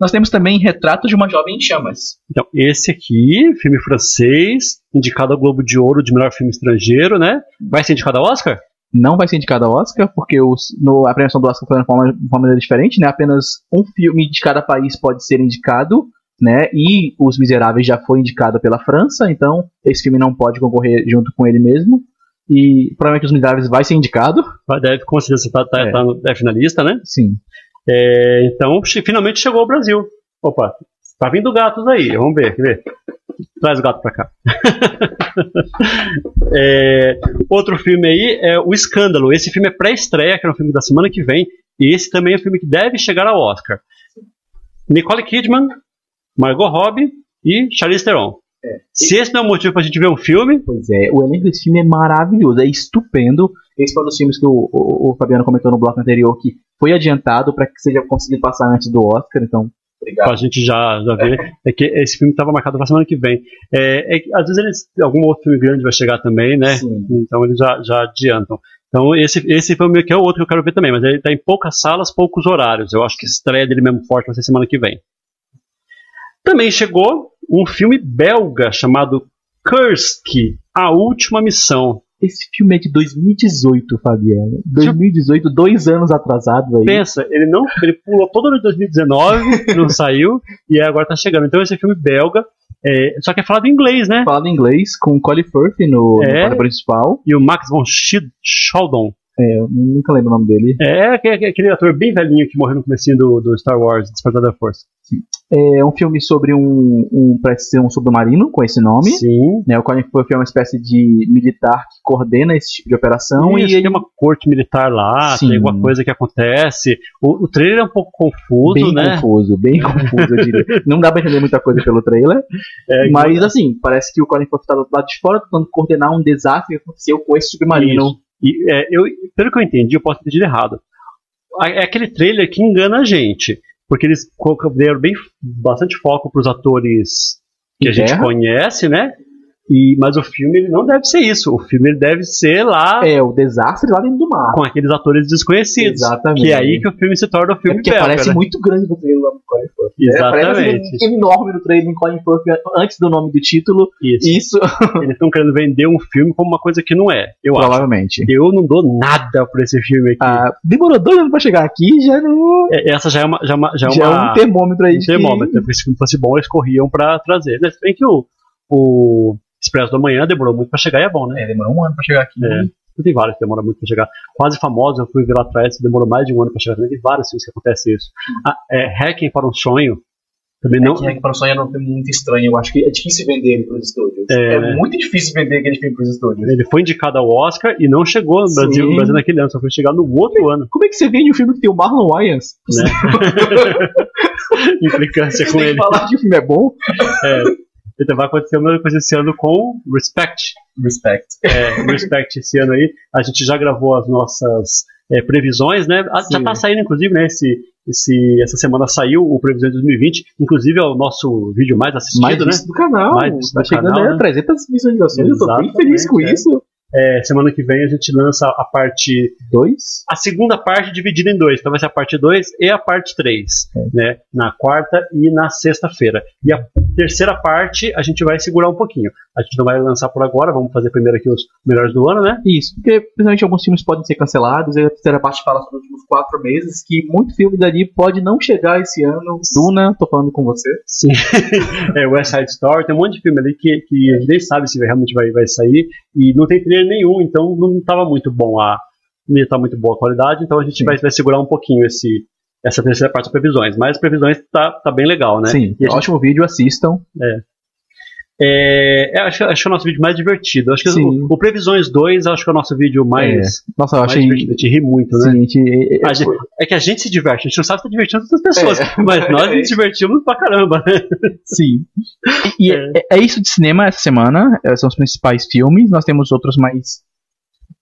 Nós temos também Retrato de uma Jovem em Chamas. Então, esse aqui, filme francês, indicado ao Globo de Ouro de melhor filme estrangeiro, né? Vai ser indicado ao Oscar? Não vai ser indicado ao Oscar, porque os, no, a premiação do Oscar foi de forma, de uma maneira diferente, né? Apenas um filme de cada país pode ser indicado, né? E Os Miseráveis já foi indicado pela França, então esse filme não pode concorrer junto com ele mesmo. E provavelmente Os Miseráveis vai ser indicado. Deve, com certeza, tá, tá, É. tá no, é finalista, né? Sim. É, então, finalmente chegou ao Brasil. Opa, tá vindo gatos aí, vamos ver, quer ver? Traz o gato pra cá. [laughs] É, outro filme aí é O Escândalo. Esse filme é pré-estreia, que é um filme da semana que vem. E esse também é um filme que deve chegar ao Oscar. Nicole Kidman, Margot Robbie e Charlize Theron. Se esse não é o motivo pra gente ver um filme, Pois é, o elenco desse filme é maravilhoso, é estupendo. Esse foi um dos filmes que o, o- o Fabiano comentou no bloco anterior que foi adiantado para que seja conseguido passar antes do Oscar, então. pra gente já, já ver, é que esse filme estava marcado pra semana que vem. É, é que, às vezes eles, algum outro filme grande vai chegar também, né? Sim. Então eles já, já adiantam. Então esse, esse filme aqui é o outro que eu quero ver também, mas ele tá em poucas salas, poucos horários. Eu acho que a estreia dele mesmo forte vai ser semana que vem. Também chegou um filme belga chamado Kursk, A Última Missão. Esse filme é de 2018, Fabiano. 2018, dois anos atrasado aí. Pensa, ele não, ele pulou todo ano de 2019, [laughs] não saiu, e agora tá chegando. Então esse filme belga, é, só que é falado em inglês, né? Falado em inglês, com Colin Firth no, É. no principal. E o Max von Sheldon. É, eu nunca lembro o nome dele. É aquele, aquele ator bem velhinho que morreu no comecinho do, do Star Wars, Despertar da Força. É um filme sobre um, um parece ser um submarino com esse nome. Sim. Né, o Colin Firth é uma espécie de militar que coordena esse tipo de operação e ele tem uma corte militar lá, Sim. tem alguma coisa que acontece. O, o trailer é um pouco confuso, bem né? confuso, bem [laughs] confuso, eu diria. Não dá pra entender muita coisa pelo trailer, É, mas assim, parece que o Colin Firth tá do lado de fora tentando coordenar um desastre que aconteceu com esse submarino. Isso. E, é, eu, pelo que eu entendi, eu posso ter entendido errado. É aquele trailer que engana a gente. Porque eles deram bem, bastante foco para os atores que a gente guerra? conhece, né? E, mas o filme ele não deve ser isso. O filme ele deve ser lá É, o desastre lá dentro do mar. com aqueles atores desconhecidos. Exatamente. Que é aí que o filme se torna o É filme porque belga, parece né? muito grande no trailer lá do Colin Firth. né? Exatamente. Parece assim, enorme no trailer do Colin Firth antes do nome do título. Isso. Isso, [laughs] Eles estão querendo vender um filme como uma coisa que não é. Eu acho. provavelmente. Eu não dou nada por esse filme aqui. Ah, demorou dois anos pra chegar aqui, já não. É, Essa já é uma, já é uma, já é Já é uma- um termômetro aí um que- termômetro. Porque se o fosse bom, eles corriam pra trazer. Né? Se bem que o, o Expresso da Manhã demorou muito pra chegar e é bom, né? É, demorou um ano pra chegar aqui. É. Tem vários que demoram muito pra chegar. Quase famosos, eu fui ver lá atrás, demorou mais de um ano pra chegar. Tem vários filmes que acontece isso. Ah, é, Hacking para um Sonho. Também não. Que para o sonho é um filme muito estranho. Eu acho que é difícil vender ele pros estúdios. É, É, né? muito difícil vender aquele filme pros estúdios. Ele foi indicado ao Oscar e não chegou no Brasil, no Brasil naquele ano, só foi chegar no outro ano. Como é que você vende um filme que tem o Marlon Wayans? Né? [laughs] [laughs] Implicância com ele. falar que o filme é bom? É. Então vai acontecer a mesma coisa esse ano com Respect. Respect. É, Respect esse ano aí. A gente já gravou as nossas é, previsões, né? Ah, Já Sim. tá saindo, inclusive, né? Esse, esse, essa semana saiu o Previsões de 2020. Inclusive é o nosso vídeo mais assistido, Mais né? do canal. Mais visto tá do chegando canal, aí né? a 300 visualizações. Eu tô bem Exatamente, feliz com é. isso. É, semana que vem a gente lança a parte. Dois? A segunda parte dividida em dois. Então vai ser a parte 2 e a parte 3. Né? Na quarta e na sexta-feira. E a terceira parte a gente vai segurar um pouquinho. A gente não vai lançar por agora, vamos fazer primeiro aqui os melhores do ano, né? Isso, porque principalmente alguns filmes podem ser cancelados. E a terceira parte fala sobre os últimos quatro meses. Que muito filme dali pode não chegar esse ano. Duna, tô falando com você. Sim. [laughs] é, West Side Story, tem um monte de filme ali que, que a gente nem sabe se realmente vai, vai sair. E não tem trailer nenhum, então não estava muito bom a. Não tá muito boa a qualidade, então a gente vai, vai segurar um pouquinho esse, essa terceira parte das previsões. Mas as previsões tá, tá bem legal, né? Sim, E a gente- ótimo vídeo, assistam. É, é, acho, acho que é o nosso vídeo mais divertido. Acho que o, o Previsões 2 acho que é o nosso vídeo mais, Nossa, eu achei. divertido. A gente ri muito, né? Sim, a gente- A gente- é que a gente se diverte, a gente não sabe se tá divertindo outras pessoas, É. [laughs] mas nós nos divertimos pra caramba. né? Sim. E É. é. é isso de cinema essa semana. São os principais filmes. Nós temos outros mais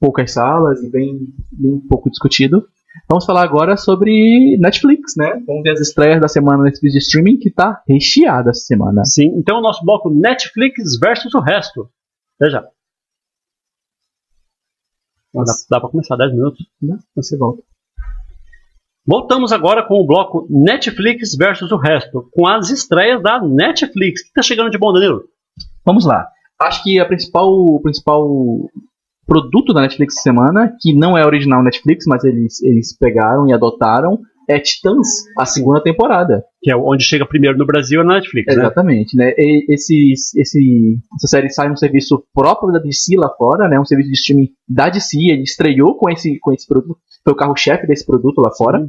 poucas salas e bem, bem pouco discutido. Vamos falar agora sobre Netflix, né? Vamos ver as estreias da semana Netflix de streaming, que tá recheada essa semana. Sim, então o nosso bloco Netflix versus o resto. Veja. Dá, dá pra começar, 10 minutos. Né? Você volta. Voltamos agora com o bloco Netflix versus o resto, com as estreias da Netflix. O que tá chegando de bom, Danilo? Vamos lá. Acho que a principal, principal produto da Netflix semana, que não é original Netflix, mas eles, eles pegaram e adotaram, é Titãs, a segunda temporada. Que é onde chega primeiro no Brasil é na Netflix, né? Exatamente, né? E esse, esse, essa série sai num serviço próprio da DC lá fora, né? Um serviço de streaming da DC. Ele estreou com esse, com esse produto, foi o carro-chefe desse produto lá fora.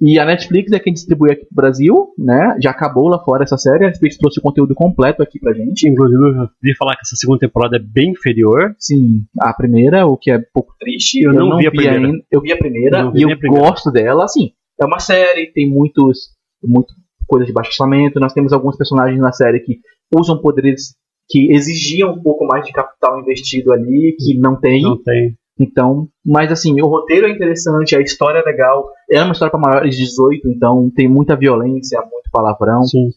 E a Netflix é quem distribui aqui pro Brasil, né? Já acabou lá fora essa série. A Netflix trouxe o conteúdo completo aqui pra gente. Inclusive, eu vi falar que essa segunda temporada é bem inferior. Sim, a primeira, o que é um pouco triste. Eu não vi a primeira. ainda. Eu vi a primeira Eu não vi e eu primeira. gosto dela. Assim, é uma série, tem muitos, muito coisa de baixo orçamento. Nós temos alguns personagens na série que usam poderes que exigiam um pouco mais de capital investido ali, que não tem. Não tem. Então, mas assim, o roteiro é interessante, a história é legal. É uma história para maiores de 18, então tem muita violência, muito palavrão. Sim.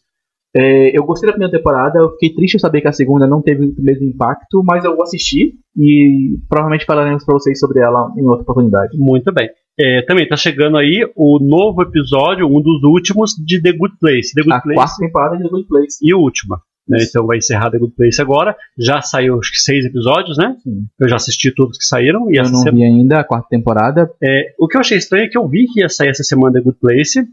É, eu gostei da primeira temporada, eu fiquei triste em saber que a segunda não teve o mesmo impacto, mas eu vou assistir e provavelmente falaremos para vocês sobre ela em outra oportunidade. Muito bem. É, também tá chegando aí o novo episódio, um dos últimos de The Good Place. The Good A Place quarta temporada de The Good Place. e a última. Né? Então vai encerrar The Good Place agora. Já saiu acho que seis episódios, né? Sim. Eu já assisti todos que saíram. E Eu não semana- vi ainda a quarta temporada. é, o que eu achei estranho é que eu vi que ia sair essa semana The Good Place.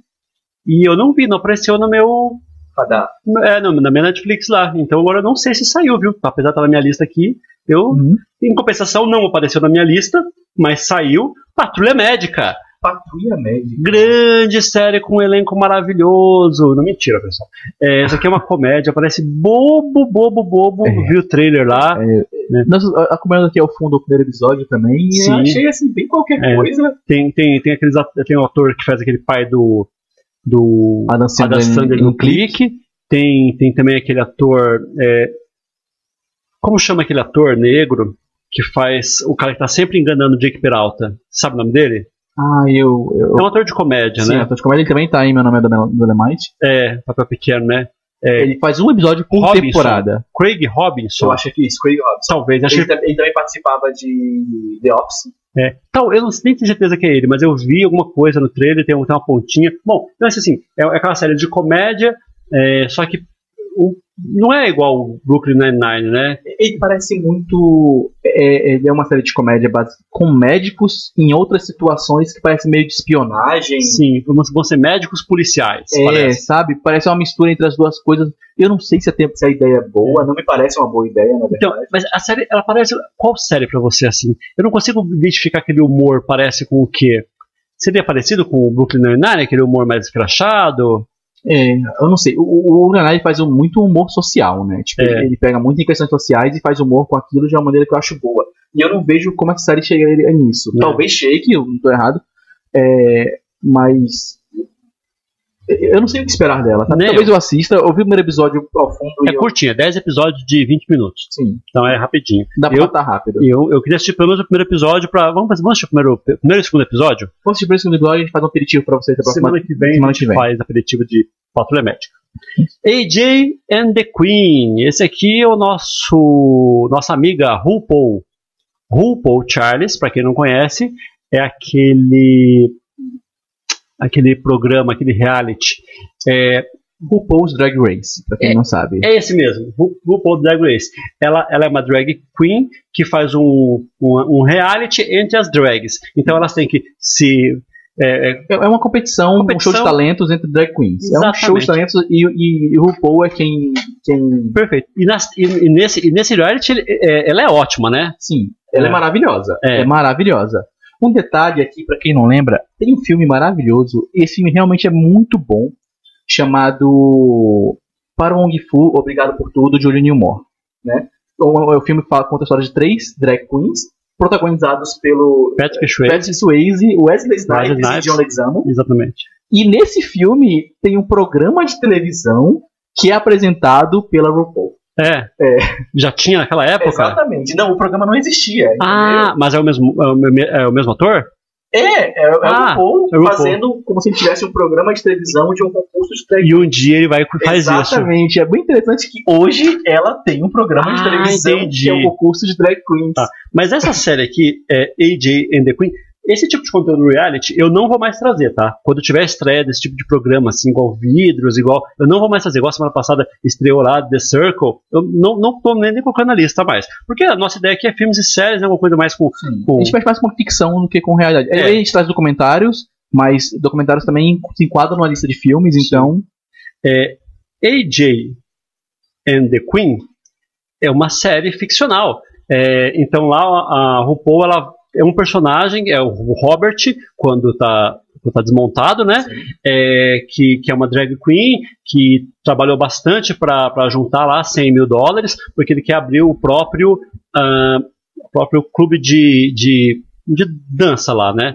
E eu não vi, não apareceu no meu. Radar. É, no- na minha Netflix lá. Então agora eu não sei se saiu, viu? Apesar de estar na minha lista aqui, eu. Uhum. Em compensação, não apareceu na minha lista, mas saiu Patrulha Médica. Patrulha médica. Grande série com um elenco maravilhoso. Não, mentira, pessoal. É, essa aqui é uma comédia, parece bobo, bobo, bobo. É. Vi o trailer lá. Nós, a a comendo aqui é o fundo do primeiro episódio também. Sim. eu achei assim, bem qualquer É. coisa. Tem, tem, tem, aqueles, tem um ator que faz aquele pai do. do Adam Sandler, Adam Sandler em- no em Clique. clique. Tem, tem também aquele ator. é, como chama aquele ator negro que faz. O cara que tá sempre enganando o Jake Peralta? Sabe o nome dele? Ah, eu. eu É um ator de comédia, sim, né? ator de comédia, ele também tá aí, meu nome é do Dolemite. É, papel pequeno, né? É, Ele faz um episódio por Robinson. temporada. Craig Robinson. Eu acho que isso, Craig Robinson. Talvez, acho Ele, que ele também participava de The Office. É, tal, eu não nem tenho certeza que é ele, mas eu vi alguma coisa no trailer, tem, tem uma pontinha. Bom, então assim, é, é aquela série de comédia, é, só que o- não é igual o Brooklyn Nine-Nine, né? Ele parece muito. É, ele é uma série de comédia base, com médicos em outras situações que parece meio de espionagem. Sim, vão ser médicos policiais, É, parece. sabe? Parece uma mistura entre as duas coisas. Eu não sei se a, tempo- se a ideia é boa, não me parece uma boa ideia, na Então, verdade. mas a série, ela parece. Qual série pra você assim? Eu não consigo identificar aquele humor, parece com o quê? Seria parecido com o Brooklyn Nine-Nine, aquele humor mais escrachado? É, eu não sei. O, o Uranai faz muito humor social, né? Tipo, É. ele pega muito em questões sociais e faz humor com aquilo de uma maneira que eu acho boa. E eu não vejo como essa série chegaria nisso. É. Talvez chegue, eu não tô errado. É, mas. Eu não sei o que esperar dela. tá? Talvez eu. eu assista, eu vi o primeiro episódio ao fundo É e eu, curtinha, 10 episódios de 20 minutos. sim, Então é rapidinho. dá pra Eu- matar rápido. Eu, eu queria assistir pelo menos o primeiro episódio pra. Vamos, vamos assistir o primeiro, primeiro e segundo episódio? Quando assistir o segundo episódio, a gente faz um aperitivo pra vocês próxima Semana que vem semana a que gente vem. faz aperitivo de Patrulha Médica. AJ and the Queen. Esse aqui é o nosso nossa amiga RuPaul. RuPaul Charles, pra quem não conhece, é aquele aquele programa, aquele reality. É, RuPaul's Drag Race, pra quem não sabe. é esse mesmo, Ru- RuPaul Drag Race. Ela, ela é uma drag queen que faz um, um, um reality entre as drags. Então elas têm que se. é, é, É é uma competição, Competição. um show de talentos entre drag queens. É um Exatamente. show de talentos e, e, e o RuPaul é quem. quem perfeito. E, nas- e- e nesse, e nesse reality ele- é, ela é ótima, né? sim, ela é, É. maravilhosa. É. É. maravilhosa. Um detalhe aqui, pra quem não lembra, tem um filme maravilhoso. Esse filme realmente é muito bom. Chamado para o Wong Fu, Obrigado por Tudo, de Julie Newmore. Né? O, o filme fala, conta a história de três drag queens, protagonizados pelo Patrick Swayze. Patrick Swayze, Wesley Snipes e. John Leguizamo. Exatamente. E nesse filme tem um programa de televisão que é apresentado pela RuPaul. É. É. Já tinha naquela época? Exatamente. Não, o programa não existia. Ah, mas é o mesmo, é o, é mesmo ator? É, é, é Ah, o RuPaul é o RuPaul. fazendo como se ele tivesse um programa de televisão de um concurso de drag E um dia ele vai e faz isso. Exatamente. É bem interessante que Hoje ela tem um programa de Ah, televisão entendi. que é um concurso de drag queens. Tá. Mas essa série aqui, é AJ and the Queen, esse tipo de conteúdo reality eu não vou mais trazer, tá? Quando tiver estreia desse tipo de programa, assim, igual vidros, igual. Eu não vou mais trazer. Igual semana passada estreou lá The Circle, eu não, não tô nem, nem colocando na lista mais. Porque a nossa ideia aqui é filmes e séries, é uma coisa mais com. com a gente faz mais com ficção do que com realidade. É. A gente traz documentários, mas documentários também se enquadram na lista de filmes, então. é, AJ and the Queen é uma série ficcional. É, então lá a RuPaul ela é um personagem, é o Robert, quando tá, quando tá desmontado, né? É, que, que é uma drag queen, que trabalhou bastante para juntar lá 100 mil dólares, porque ele quer abrir o próprio, o próprio clube de, de, de dança lá, né?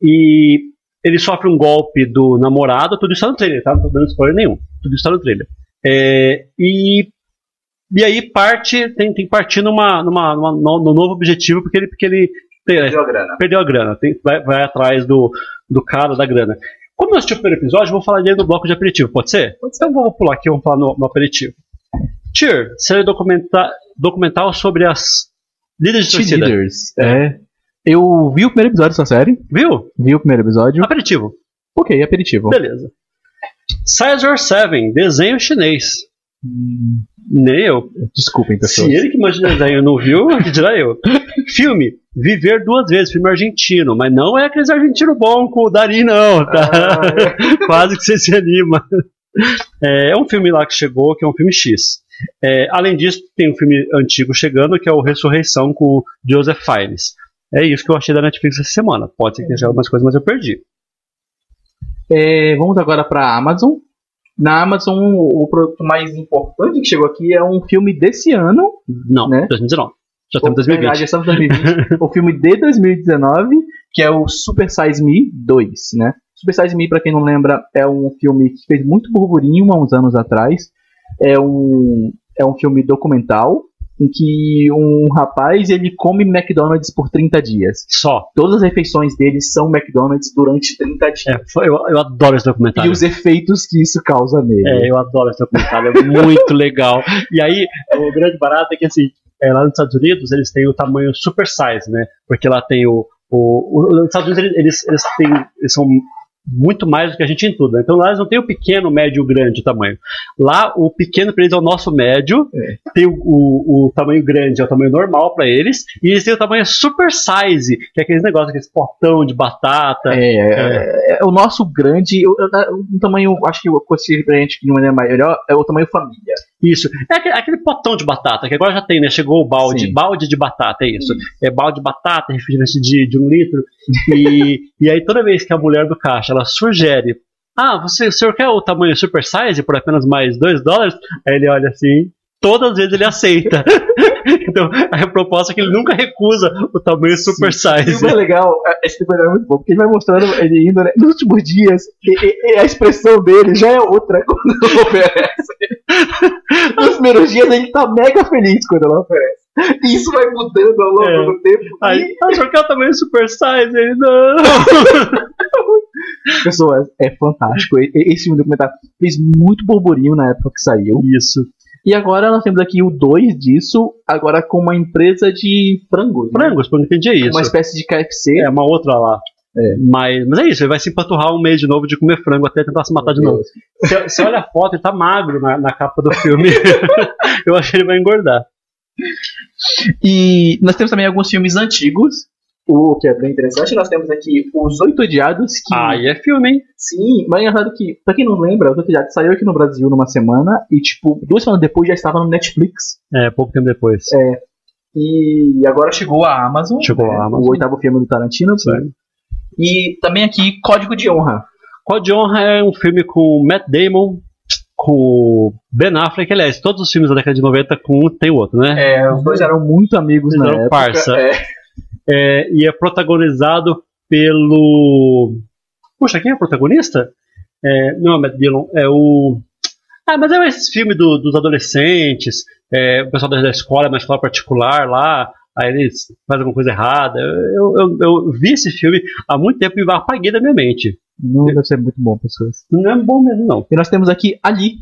E ele sofre um golpe do namorado, tudo isso tá no trailer, tá? Não tô dando spoiler nenhum. Tudo isso tá no trailer. É, e, e aí parte, tem, tem que partir numa, numa, numa, no novo objetivo, porque ele, porque ele é, Deu a grana. perdeu a grana, tem- vai, vai atrás do, do cara da grana. Como eu assisti o primeiro episódio, eu vou falar dele no bloco de aperitivo, pode ser? Então vamos pular aqui, vamos falar no, no aperitivo. Cheer, série documental, documental sobre as líderes de torcida. Cheerleaders. É. Eu vi o primeiro episódio dessa série. Viu? Vi o primeiro episódio. Aperitivo. Ok, aperitivo. Beleza. Caesar 7, desenho chinês. Hum, Nem eu. Desculpem, pessoas. Se ele que imagina desenho não viu, que [laughs] dirá eu. Filme, Viver Duas Vezes, filme argentino, mas não é aqueles argentino bom com o Dari, não, tá? [laughs] Quase que você se anima. É, é um filme lá que chegou, que é um filme X. É, além disso, tem um filme antigo chegando, que é o Ressurreição com o Joseph Fiennes. É isso que eu achei da Netflix essa semana. Pode ser que tenha algumas coisas, mas eu perdi. É, vamos agora pra Amazon. Na Amazon, o, o produto mais importante que chegou aqui é um filme desse ano. Não, Né? 2019. Já temos Na 2020. verdade, já estamos em 2020. [laughs] o filme de 2019, que é o Super Size Me 2, né? Super Size Me, pra quem não lembra, é um filme que fez muito burburinho há uns anos atrás. É um, é um filme documental em que um rapaz ele come McDonald's por 30 dias. Só. Todas as refeições dele são McDonald's durante 30 dias. É, eu, eu adoro esse E documentário. os efeitos que isso causa nele. É, eu adoro esse documentário, é muito [laughs] legal. E aí, o grande barato é que, assim, é, lá nos Estados Unidos, eles têm o tamanho super size, né? Porque lá tem o. o, o- os Estados Unidos, eles, eles, têm, eles são muito mais do que a gente em tudo. né? Então lá eles não têm o pequeno, médio, grande tamanho. Lá, o pequeno para eles é o nosso médio, É. tem o, o, o tamanho grande, é o tamanho normal para eles, e eles têm o tamanho super size, que é aqueles negócios, aqueles potão de batata. É, é, é o nosso grande, eu- eu- um tamanho, acho que eu consigo pra gente que não é melhor, é o tamanho família. Isso. É aquele, aquele potão de batata, que agora já tem, né? Chegou o balde, Sim. balde de batata, é isso. É balde de batata, refrigerante de, de um litro. E, [laughs] e aí toda vez que a mulher do caixa, ela sugere, ah, você, o senhor quer o tamanho super size por apenas mais 2 dólares? Aí ele olha assim, todas as vezes ele aceita. [laughs] então, a proposta é que ele nunca recusa o tamanho super E o size. mais legal, é- esse tipo é muito bom, porque ele vai mostrando ele indo, né, nos últimos dias, e, e- e a expressão dele já é outra [laughs] quando ela oferece. Nos primeiros dias ele tá mega feliz quando ela oferece. E isso vai mudando ao longo É. do tempo. Aí, ah, o senhor quer o tamanho super size? Ele, não. E, [laughs] pessoas, é fantástico. E- e- Esse filme documentário fez muito burburinho na época que saiu. Isso. E agora nós temos aqui o 2 disso, agora com uma empresa de frangos. né? Frangos, pelo que entendi é isso. Uma espécie de KFC. É, uma outra lá. É. Mas, mas é isso, ele vai se empanturrar um mês de novo de comer frango até tentar se matar de novo. Você você olha a foto, ele tá magro na, na capa do filme. [laughs] Eu acho que ele vai engordar. E nós temos também alguns filmes antigos, o que é bem interessante. Nós temos aqui Os Oito Odiados, que. Aí é filme, hein? Sim, mas é engraçado que, pra quem não lembra, Os Oito Odiados saiu aqui no Brasil numa semana e, tipo, duas semanas depois já estava no Netflix. É, pouco tempo depois. E agora chegou a Amazon. Chegou né, a Amazon. O oitavo filme do Tarantino. Sim. E também aqui Código de Honra. Código de Honra é um filme com Matt Damon, com Ben Affleck, aliás, todos os filmes da década de 90 com um tem o outro, né? É, os dois eram muito amigos Eles na eram época. parça. É. É, e é protagonizado pelo. Puxa, quem é o protagonista? É, não é o Matt Dillon, é o. Ah, mas é esse filme do- dos adolescentes, é, o pessoal da, da escola, uma escola particular lá, aí eles fazem alguma coisa errada. Eu, eu, eu vi esse filme há muito tempo e apaguei da minha mente. Não deve ser muito bom, pessoas. Não é bom mesmo, não. E nós temos aqui Ali.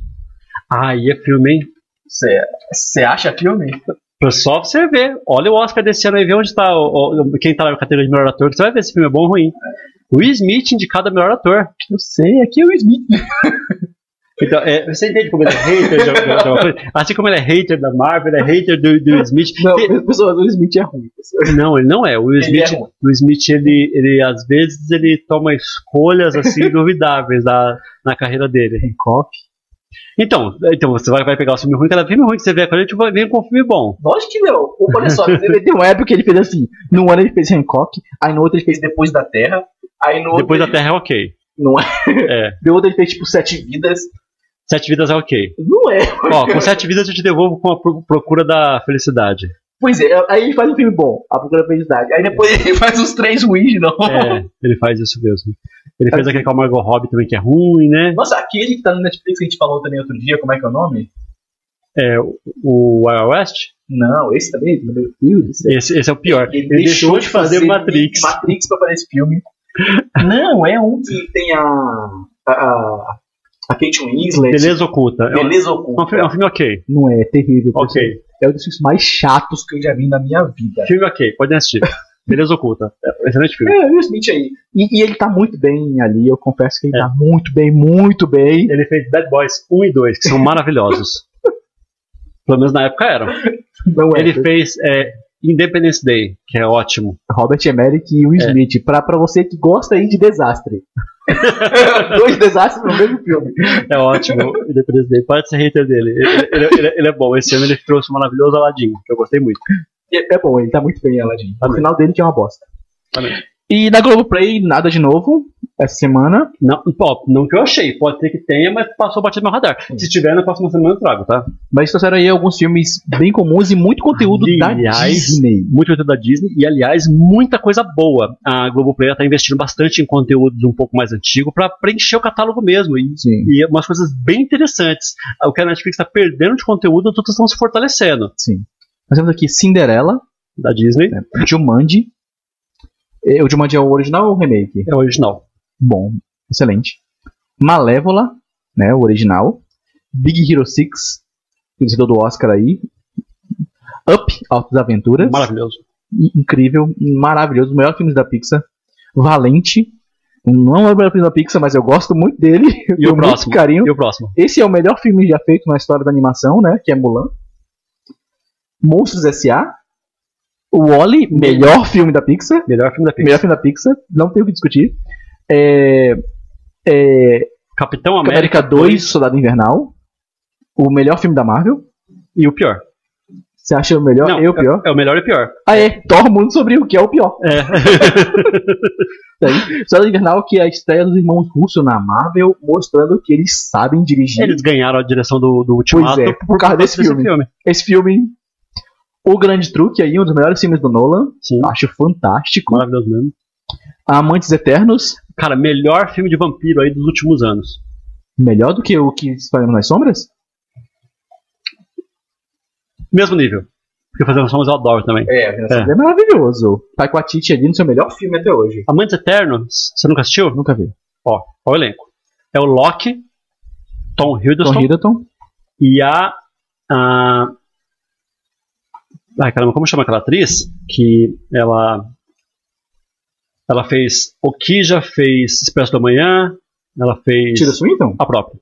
Ah, e é filme, hein? Você acha filme? Pra Só você ver. Olha o Oscar desse ano aí, vê onde tá o, o- quem tá na categoria de melhor ator, que você vai ver se o filme é bom ou ruim. Will Smith indicado a melhor ator. Eu sei, aqui é o Smith. [laughs] Então, é, você entende como ele é hater de, de, de coisa? Assim como ele é hater da Marvel, ele é hater do, do Will Smith. Não, Tem- pessoas, o Smith é ruim. pessoas. não, ele não é. O Will Ele Smith, é o Will Smith ele, ele, às vezes, ele toma escolhas assim duvidáveis na, na carreira dele. Hancock. Então, então você vai, vai pegar o filme ruim, cada filme ruim que você vê, a gente vai vir com um filme bom. Lógico que não. Olha só, teve uma época que ele fez assim. Num ano ele fez Hancock, aí no outro ele fez. Depois da Terra. Aí no Depois da outro, Terra é ok. Não é? É. [laughs] No outro ele fez tipo Sete Vidas. Sete Vidas é ok. Não é. Ó, com Sete Vidas eu te devolvo com a pro- procura da felicidade. Pois é, aí ele faz um filme bom, A Procura da Felicidade. Aí depois ele [laughs] faz os três ruins de novo. É, ele faz isso mesmo. Ele fez aquele com a Margot Robbie também, que é ruim, né? Nossa, aquele que tá no Netflix que a gente falou também outro dia, como é que é o nome? É, o Wild West, Não, esse também, meu Deus do céu. esse, esse é o pior. Ele, Ele deixou de fazer Matrix. Matrix pra fazer esse filme. Não, é um que tem a. a, a, a Kate Winslet. Beleza oculta. É Beleza é um oculta. filme, é um filme ok. Não é, é terrível. Ok. É um dos filmes mais chatos que eu já vi na minha vida. Filme ok, podem assistir. Beleza oculta. É, excelente filme. É, Will Smith aí. E, e ele tá muito bem ali, eu confesso que ele tá muito bem, muito bem. Ele fez Bad Boys 1 e 2, que são maravilhosos. [laughs] Pelo menos na época eram. Não é. Ele fez é, Independence Day, que é ótimo. Robert Emmerich e Will É. Smith. Pra, pra você que gosta aí de desastre. [laughs] Dois desastres no mesmo filme. É ótimo. Independence Day. Pode ser hater dele. Ele, ele- ele- ele é bom. Esse ano ele trouxe um maravilhoso Aladdin, que eu gostei muito. É, é bom, ele tá muito bem, Aladdin. O bem. final dele que é uma bosta. Também. E na Globoplay, nada de novo essa semana. Não, pô, não que eu achei. Pode ser que tenha, mas passou batido no meu radar. Se tiver, na próxima semana eu trago, tá? Mas trouxeram aí alguns filmes bem comuns e muito conteúdo da Aliás, Disney. Muito conteúdo da Disney e, aliás, muita coisa boa. A Globoplay está investindo bastante em conteúdos um pouco mais antigo para preencher o catálogo mesmo. E, Sim, e umas coisas bem interessantes. O que a Netflix está perdendo de conteúdo, as outras estão se fortalecendo. sim. Nós temos aqui Cinderela, Da Disney né, Jumanji. O Jumanji é o original ou o remake? é o original. Bom, excelente. Malévola, né, o original. Big Hero 6, vencedor do Oscar aí. Up, Altas Aventuras. Maravilhoso. Incrível, maravilhoso. Os melhores filmes da Pixar. Valente. Não é o melhor filme da Pixar, mas eu gosto muito dele. [laughs] E o muito próximo? carinho. E o próximo? Esse é o melhor filme já feito na história da animação, né? Que é Mulan. Monstros S.A. O Wally, melhor filme da Pixar. Melhor filme da Pixar. Melhor filme da Pixar. Não tem o que discutir. É, é, Capitão América, América 2, Soldado Invernal. O melhor filme da Marvel. e o pior. Você acha o melhor Não, e o pior? É, é o melhor e o pior. Ah, é. Thor Mundo sobre o que é o pior. É. [laughs] Daí, Soldado Invernal, que é a estreia dos irmãos Russo na Marvel, mostrando que eles sabem dirigir. Eles ganharam a direção do, do Ultimato é, por causa desse filme. Esse filme, O Grande Truque, aí, um dos melhores filmes do Nolan. Sim, Acho fantástico. maravilhoso mesmo. Amantes Eternos, Cara, melhor filme de vampiro aí dos últimos anos. melhor do que o que Espalhamos nas Sombras? Mesmo nível. Porque Fazendo Sombras eu adoro também. É, É. É maravilhoso. Taika Waititi ali no seu melhor filme até hoje. Amantes Eternos, você nunca assistiu? Nunca vi. Ó, ó o elenco. É o Loki, Tom Hiddleston Tom Hiddleton, e a, a. Ai caramba, como chama aquela atriz? Que ela. Ela fez. O que já fez Expresso da Manhã. Ela fez. Tira Swinton, A própria.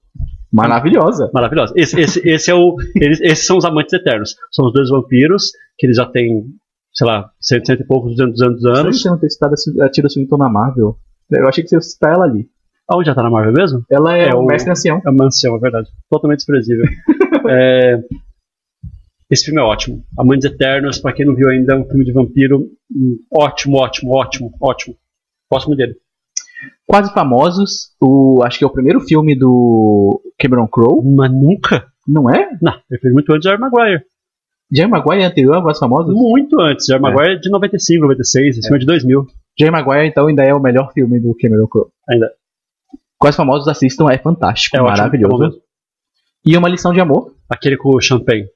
maravilhosa. Maravilhosa. Esse, esse, esse é o. Eles, esses são os amantes eternos. São os dois vampiros que eles já têm, sei lá, cento, cento e poucos, duzentos, duzentos Será que anos. você não ter citado a Tira Swinton na Marvel? Eu achei que você ia citar ela ali. Aonde já tá na Marvel mesmo? Ela é, É o o- mestre ancião. É uma ancião, é verdade. Totalmente desprezível. [laughs] É, Esse filme é ótimo. Amantes Eternos, pra quem não viu ainda, é um filme de vampiro hum, ótimo, ótimo, ótimo, ótimo. Gosto muito dele. Quase Famosos, o, acho que é o primeiro filme do Cameron Crowe, Mas nunca. não é? Não, ele fez muito antes de Jerry Maguire. Jerry Maguire é anterior a Quase Famosos? Muito antes. Jerry Maguire é de 95, 96, em cima de 2000. Jerry Maguire, então, ainda é o melhor filme do Cameron Crowe. Ainda. Quase Famosos, assistam, é fantástico, É ótimo, é maravilhoso. E Uma Lição de Amor. Aquele com o Champagne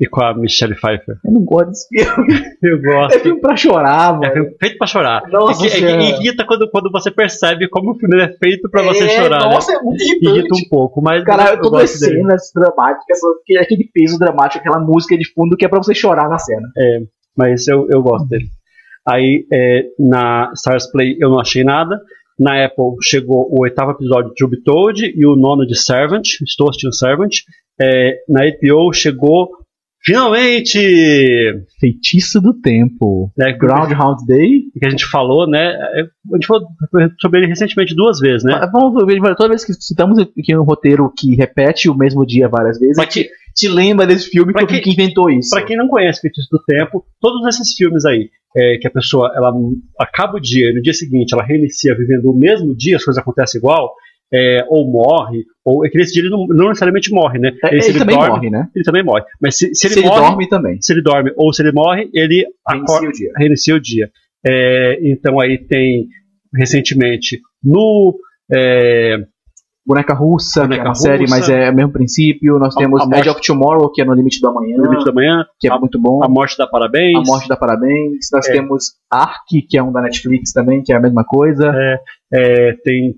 e com a Michelle Pfeiffer. Eu não gosto desse filme. [laughs] Eu É gosto. filme pra chorar, mano. É filme feito pra chorar. Nossa é que, é Senhora. irrita quando, quando você percebe como o filme é feito pra você É, chorar. né? Nossa, é muito Irrita irritante. um pouco, mas. Cara, eu todas as cenas dramáticas, aquele- aquele peso dramático, aquela música de fundo que é pra você chorar na cena. Mas eu, eu gosto dele. Aí é, na Stars Play eu não achei nada. Na Apple chegou o oitavo episódio de To Be Told e o nono de Servant. Estou assistindo Servant. É, na HBO chegou finalmente Feitiço do Tempo. né, Groundhog Day. que a gente falou, né? A gente falou sobre ele recentemente duas vezes, né? Mas Vamos ver, toda vez que citamos aqui um roteiro que repete o mesmo dia várias vezes, Pra gente te lembra desse filme que, que- que inventou isso. Pra quem não conhece Feitiço do Tempo, todos esses filmes aí, é, que a pessoa ela acaba o dia e no dia seguinte ela reinicia vivendo o mesmo dia, as coisas acontecem igual, é, ou morre, ou é que nesse dia ele não, não necessariamente morre, né? É, ele, se também dorme, morre, né? Ele também morre. Mas se, se Se, ele, ele morre, dorme também. se ele dorme ou se ele morre, ele Reinicia acorda, o dia. reinicia o dia. É, então aí tem recentemente no é, Boneca Russa, Boneca que é uma Russa. série, mas é o mesmo princípio. Nós A- temos a Edge morte- of Tomorrow, que é no limite do amanhã, No Limite da Manhã, que é a- muito bom. A Morte da Parabéns. A Morte da Parabéns. Nós É. temos Ark, que é um da Netflix também, que é a mesma coisa. É, tem.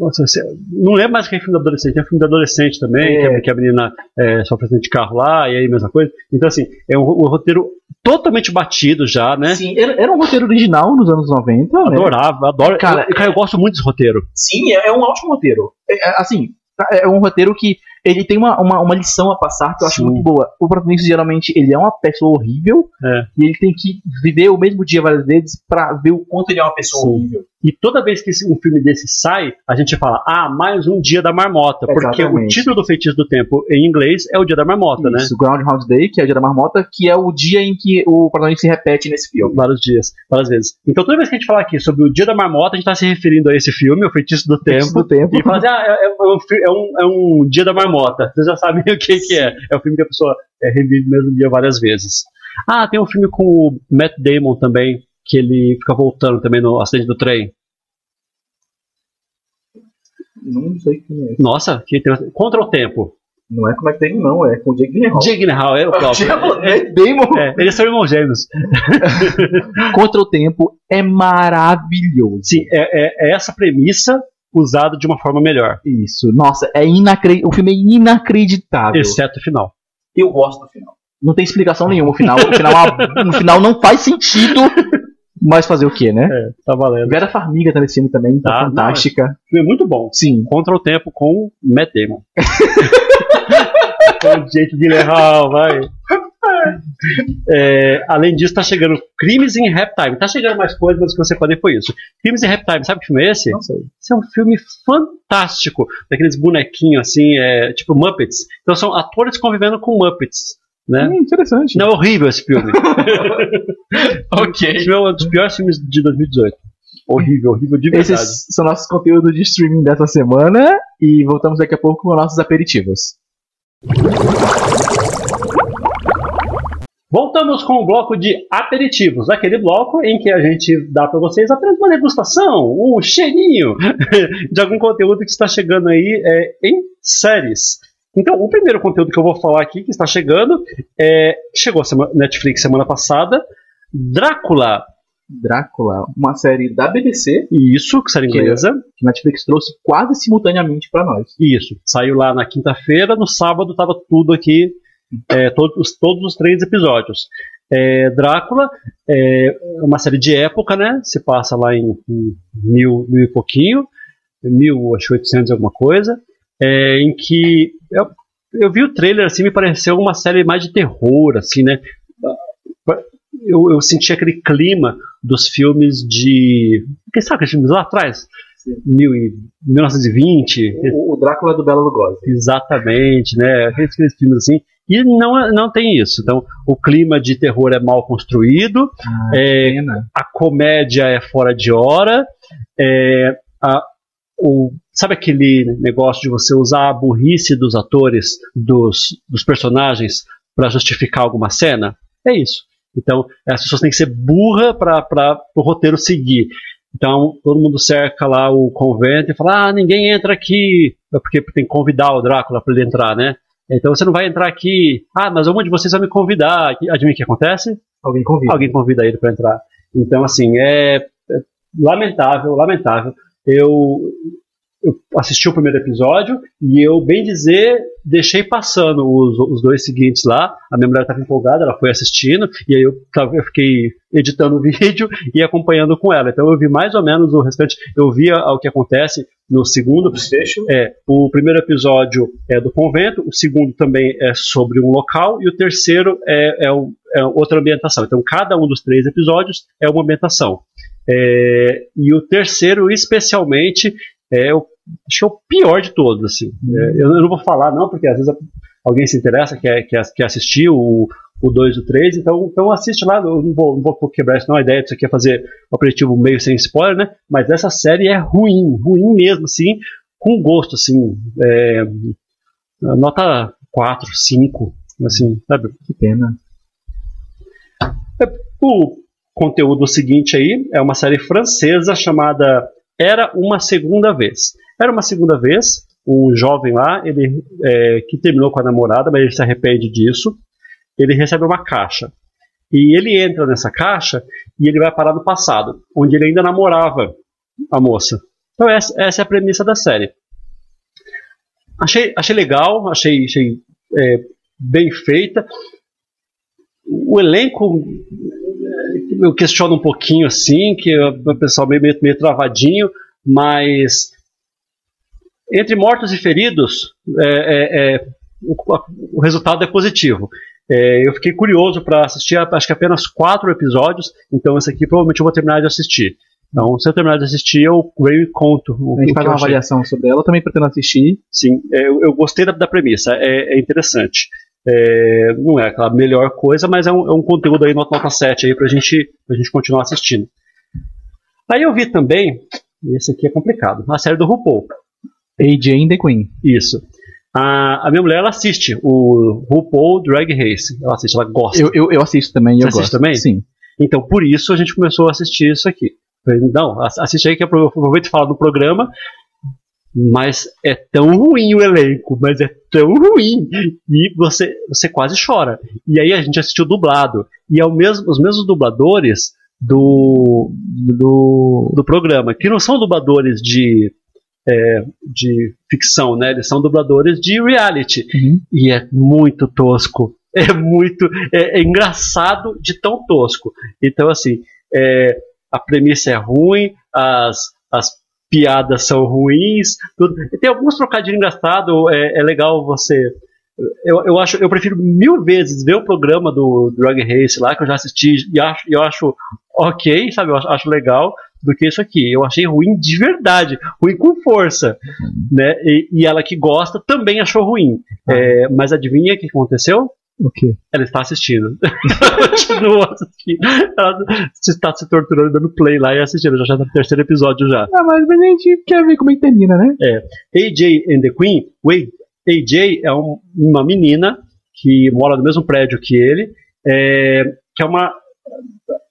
Nossa, não lembro mais que é filme da adolescente, tem filme da adolescente também, É. que, a, que a menina é, sofre acidente de carro lá, e aí mesma coisa. Então, assim, é um, um roteiro totalmente batido já, né? Sim, era, era um roteiro original nos anos 90, né? Adorava, adoro. Cara, eu, cara, eu gosto muito desse roteiro. Sim, é, é um ótimo roteiro. É, é, assim, é um roteiro que ele tem uma, uma, uma lição a passar que eu acho Sim. muito boa. O protagonista, geralmente, ele é uma pessoa horrível É. e ele tem que viver o mesmo dia várias vezes pra ver o quanto ele é uma pessoa Sim. horrível. E toda vez que um filme desse sai, a gente fala, ah, mais um dia da marmota. Porque o título do Feitiço do Tempo em inglês é o dia da marmota, né? Isso, Groundhog Day, que é o dia da marmota, que é o dia em que o protagonista se repete nesse filme. Vários dias, várias vezes. Então, toda vez que a gente falar aqui sobre o dia da marmota, a gente está se referindo a esse filme, o Feitiço do Feitiço Tempo. do tempo. E fala assim, ah, é, é um, fi- é um- é um dia da marmota. Vocês já sabem [laughs] o que, que é. É o filme que a pessoa é, revive no mesmo dia várias vezes. Ah, tem um filme com o Matt Damon também, que ele fica voltando também no acidente do trem. Não sei quem é. Nossa, que tem... Contra o Tempo. Não é como é que tem, não, é com o Jake Gyllenhaal. Jake Gyllenhaal, é o [laughs] próprio. Matt Damon É, eles são irmãos gêmeos. [laughs] contra o tempo é maravilhoso. Sim, é, é- é essa premissa usada de uma forma melhor. Isso, nossa, é inacreditável. O filme é inacreditável. Exceto o final. Eu gosto do final. Não tem explicação nenhuma. O final, o final, o final não faz sentido. Mas fazer o quê, né? É, tá valendo. Vera Farmiga tá nesse filme também, tá Tá, fantástica. O filme é muito bom. Sim. Contra o Tempo com Matt Damon. [laughs] com Jake Gyllenhaal, vai. É, além disso, tá chegando Crimes em Rap Time. Tá chegando mais coisas, mas o que você pode foi isso. Crimes em Rap Time, sabe que filme é esse? Não sei. Esse é um filme fantástico. Daqueles bonequinhos assim, é, tipo Muppets. Então são atores convivendo com Muppets. Né? Hum, interessante. Não é horrível esse filme. [laughs] Ok. Esse filme é um dos piores filmes de 2018. Horrível, horrível de verdade. Esses são nossos conteúdos de streaming dessa semana. E voltamos daqui a pouco com nossos aperitivos. Voltamos com o bloco de aperitivos, aquele bloco em que a gente dá para vocês apenas uma degustação, um cheirinho [laughs] de algum conteúdo que está chegando aí é, em séries. Então, o primeiro conteúdo que eu vou falar aqui, que está chegando, é, chegou a Netflix semana passada, Drácula, Drácula, uma série da BBC isso, que série Que- inglesa, que Netflix trouxe quase simultaneamente pra nós. isso, saiu lá na quinta-feira, no sábado estava tudo aqui, é, todos, todos os três episódios. É, Drácula é uma série de época, né? Se passa lá em, em mil, mil e pouquinho, 1800 e alguma coisa, é, em que eu, eu vi o trailer assim, me pareceu uma série mais de terror, assim, né? Eu, eu senti aquele clima dos filmes de. Quem sabe aqueles filmes lá atrás? Mil e, 1920, O, o Drácula do Bela Lugosi. Exatamente, né? Aqueles, aqueles filmes assim. E não, é- não tem isso. Então, o clima de terror é mal construído, Ah, é, a comédia é fora de hora, é, a, o, sabe aquele negócio de você usar a burrice dos atores, dos, dos personagens, para justificar alguma cena? É isso. Então, as pessoas têm que ser burra para o roteiro seguir. Então, todo mundo cerca lá o convento e fala: ah, ninguém entra aqui. É porque tem que convidar o Drácula para ele entrar, né? Então você não vai entrar aqui. Ah, mas um de vocês vai me convidar. Adivinha o que acontece? Alguém convida. Alguém convida ele para entrar. Então, assim, é, é lamentável, lamentável. Eu eu assisti o primeiro episódio e eu, bem dizer, deixei passando os, os dois seguintes lá. A minha mulher estava empolgada, ela foi assistindo, e aí eu, eu, fiquei editando o [laughs] vídeo e acompanhando com ela. Então eu vi mais ou menos o restante, eu via o que acontece no segundo. Desfecho. É, o primeiro episódio é do convento, o segundo também é sobre um local, e o terceiro é, é, é outra ambientação. Então cada um dos três episódios é uma ambientação. É, e o terceiro, especialmente, é o, acho que é o pior de todos, assim. É, eu, eu, não vou falar, não, porque às vezes alguém se interessa, quer, quer, quer assistir o, o 2 e o 3, então, então assiste lá, eu não vou, não vou quebrar isso, não, a ideia disso aqui é fazer o aperitivo meio sem spoiler, né, mas essa série é ruim, ruim mesmo, assim, com gosto, assim, é, nota 4, 5, assim, sabe? Que pena. É, o conteúdo seguinte aí é uma série francesa chamada era uma segunda vez. Era uma segunda vez, um jovem lá, ele é, que terminou com a namorada, mas ele se arrepende disso. Ele recebe uma caixa. E ele entra nessa caixa e ele vai parar no passado, onde ele ainda namorava a moça. Então essa, essa é a premissa da série. Achei, achei legal, achei, achei é, bem feita. O elenco eu questiono um pouquinho assim, que o pessoal meio, meio, meio travadinho, mas entre mortos e feridos, é, é, é, o, o, resultado é positivo. É, eu fiquei curioso para assistir, acho que apenas quatro episódios, então esse aqui provavelmente eu vou terminar de assistir. Então, se eu terminar de assistir, eu venho e conto. A gente faz uma avaliação sobre ela, eu também pretendo assistir. Sim, é, eu, eu gostei da, da premissa, é, é interessante. É, não é aquela melhor coisa, mas é um, é um conteúdo aí nota, nota 7 aí pra gente, pra gente continuar assistindo. Aí eu vi também, esse aqui é complicado, a série do RuPaul. AJ and the Queen. Isso. A, a minha mulher, ela assiste o RuPaul Drag Race. Ela assiste, ela gosta. Eu, eu, eu assisto também, Você eu gosto. também? Sim. Então, por isso a gente começou a assistir isso aqui. Não, assiste aí que eu aproveito e falo do programa mas é tão ruim o elenco, mas é tão ruim e você você quase chora. E aí a gente assistiu dublado e é o mesmo, os mesmos dubladores do, do, do programa, que não são dubladores de é, de ficção, né? Eles são dubladores de reality uhum. e é muito tosco. É muito é, é engraçado de tão tosco. Então assim, é, a premissa é ruim, as as piadas são ruins. Tudo. Tem alguns trocadilhos engraçados, é, é legal você. Eu, eu, acho, eu prefiro mil vezes ver o programa do Drag Race lá, que eu já assisti e acho, eu acho ok, sabe? Eu acho, acho legal, do que isso aqui. Eu achei ruim de verdade, ruim com força. Né? E, e ela que gosta também achou ruim. Ah. É, mas adivinha o que aconteceu? O quê? Ela está assistindo. [laughs] ela continua assistindo. Ela está se torturando, dando play lá e assistindo. Já está no terceiro episódio já. Não, mas a gente quer ver como é que termina, né? É. AJ and the Queen. Wait, AJ é um, uma menina que mora no mesmo prédio que ele. É, que é uma.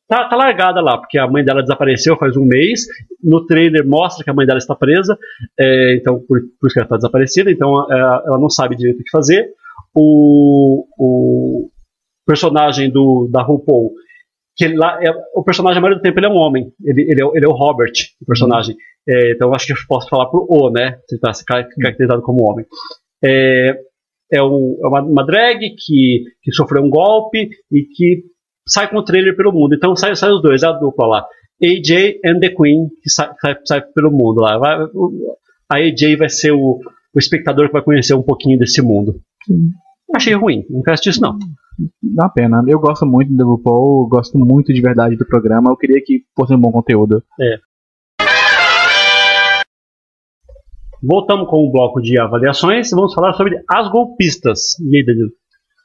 Tá, tá, largada lá, porque a mãe dela desapareceu faz um mês. No trailer mostra que a mãe dela está presa, é, então por, por, isso que ela está desaparecida. Então é, ela não sabe direito o que fazer o, o personagem do, da RuPaul, que lá é, o personagem, a maioria do tempo, ele é um homem. Ele, ele, é, ele é o Robert, o personagem. É, então acho que eu posso falar pro O, né? Se está caracterizado como homem. É, é, um, é uma, uma, drag que, que sofreu um golpe e que sai com o trailer pelo mundo. Então sai, sai os dois, é a dupla lá. AJ and the Queen, que sai, sai, sai pelo mundo lá. Vai, a AJ vai ser o, o espectador que vai conhecer um pouquinho desse mundo. Sim. Achei ruim, não quero disso não. Dá pena. Eu gosto muito do RuPaul, gosto muito de verdade do programa. Eu queria que fosse um bom conteúdo. É. Voltamos com o bloco de avaliações vamos falar sobre As Golpistas. E aí, Danilo?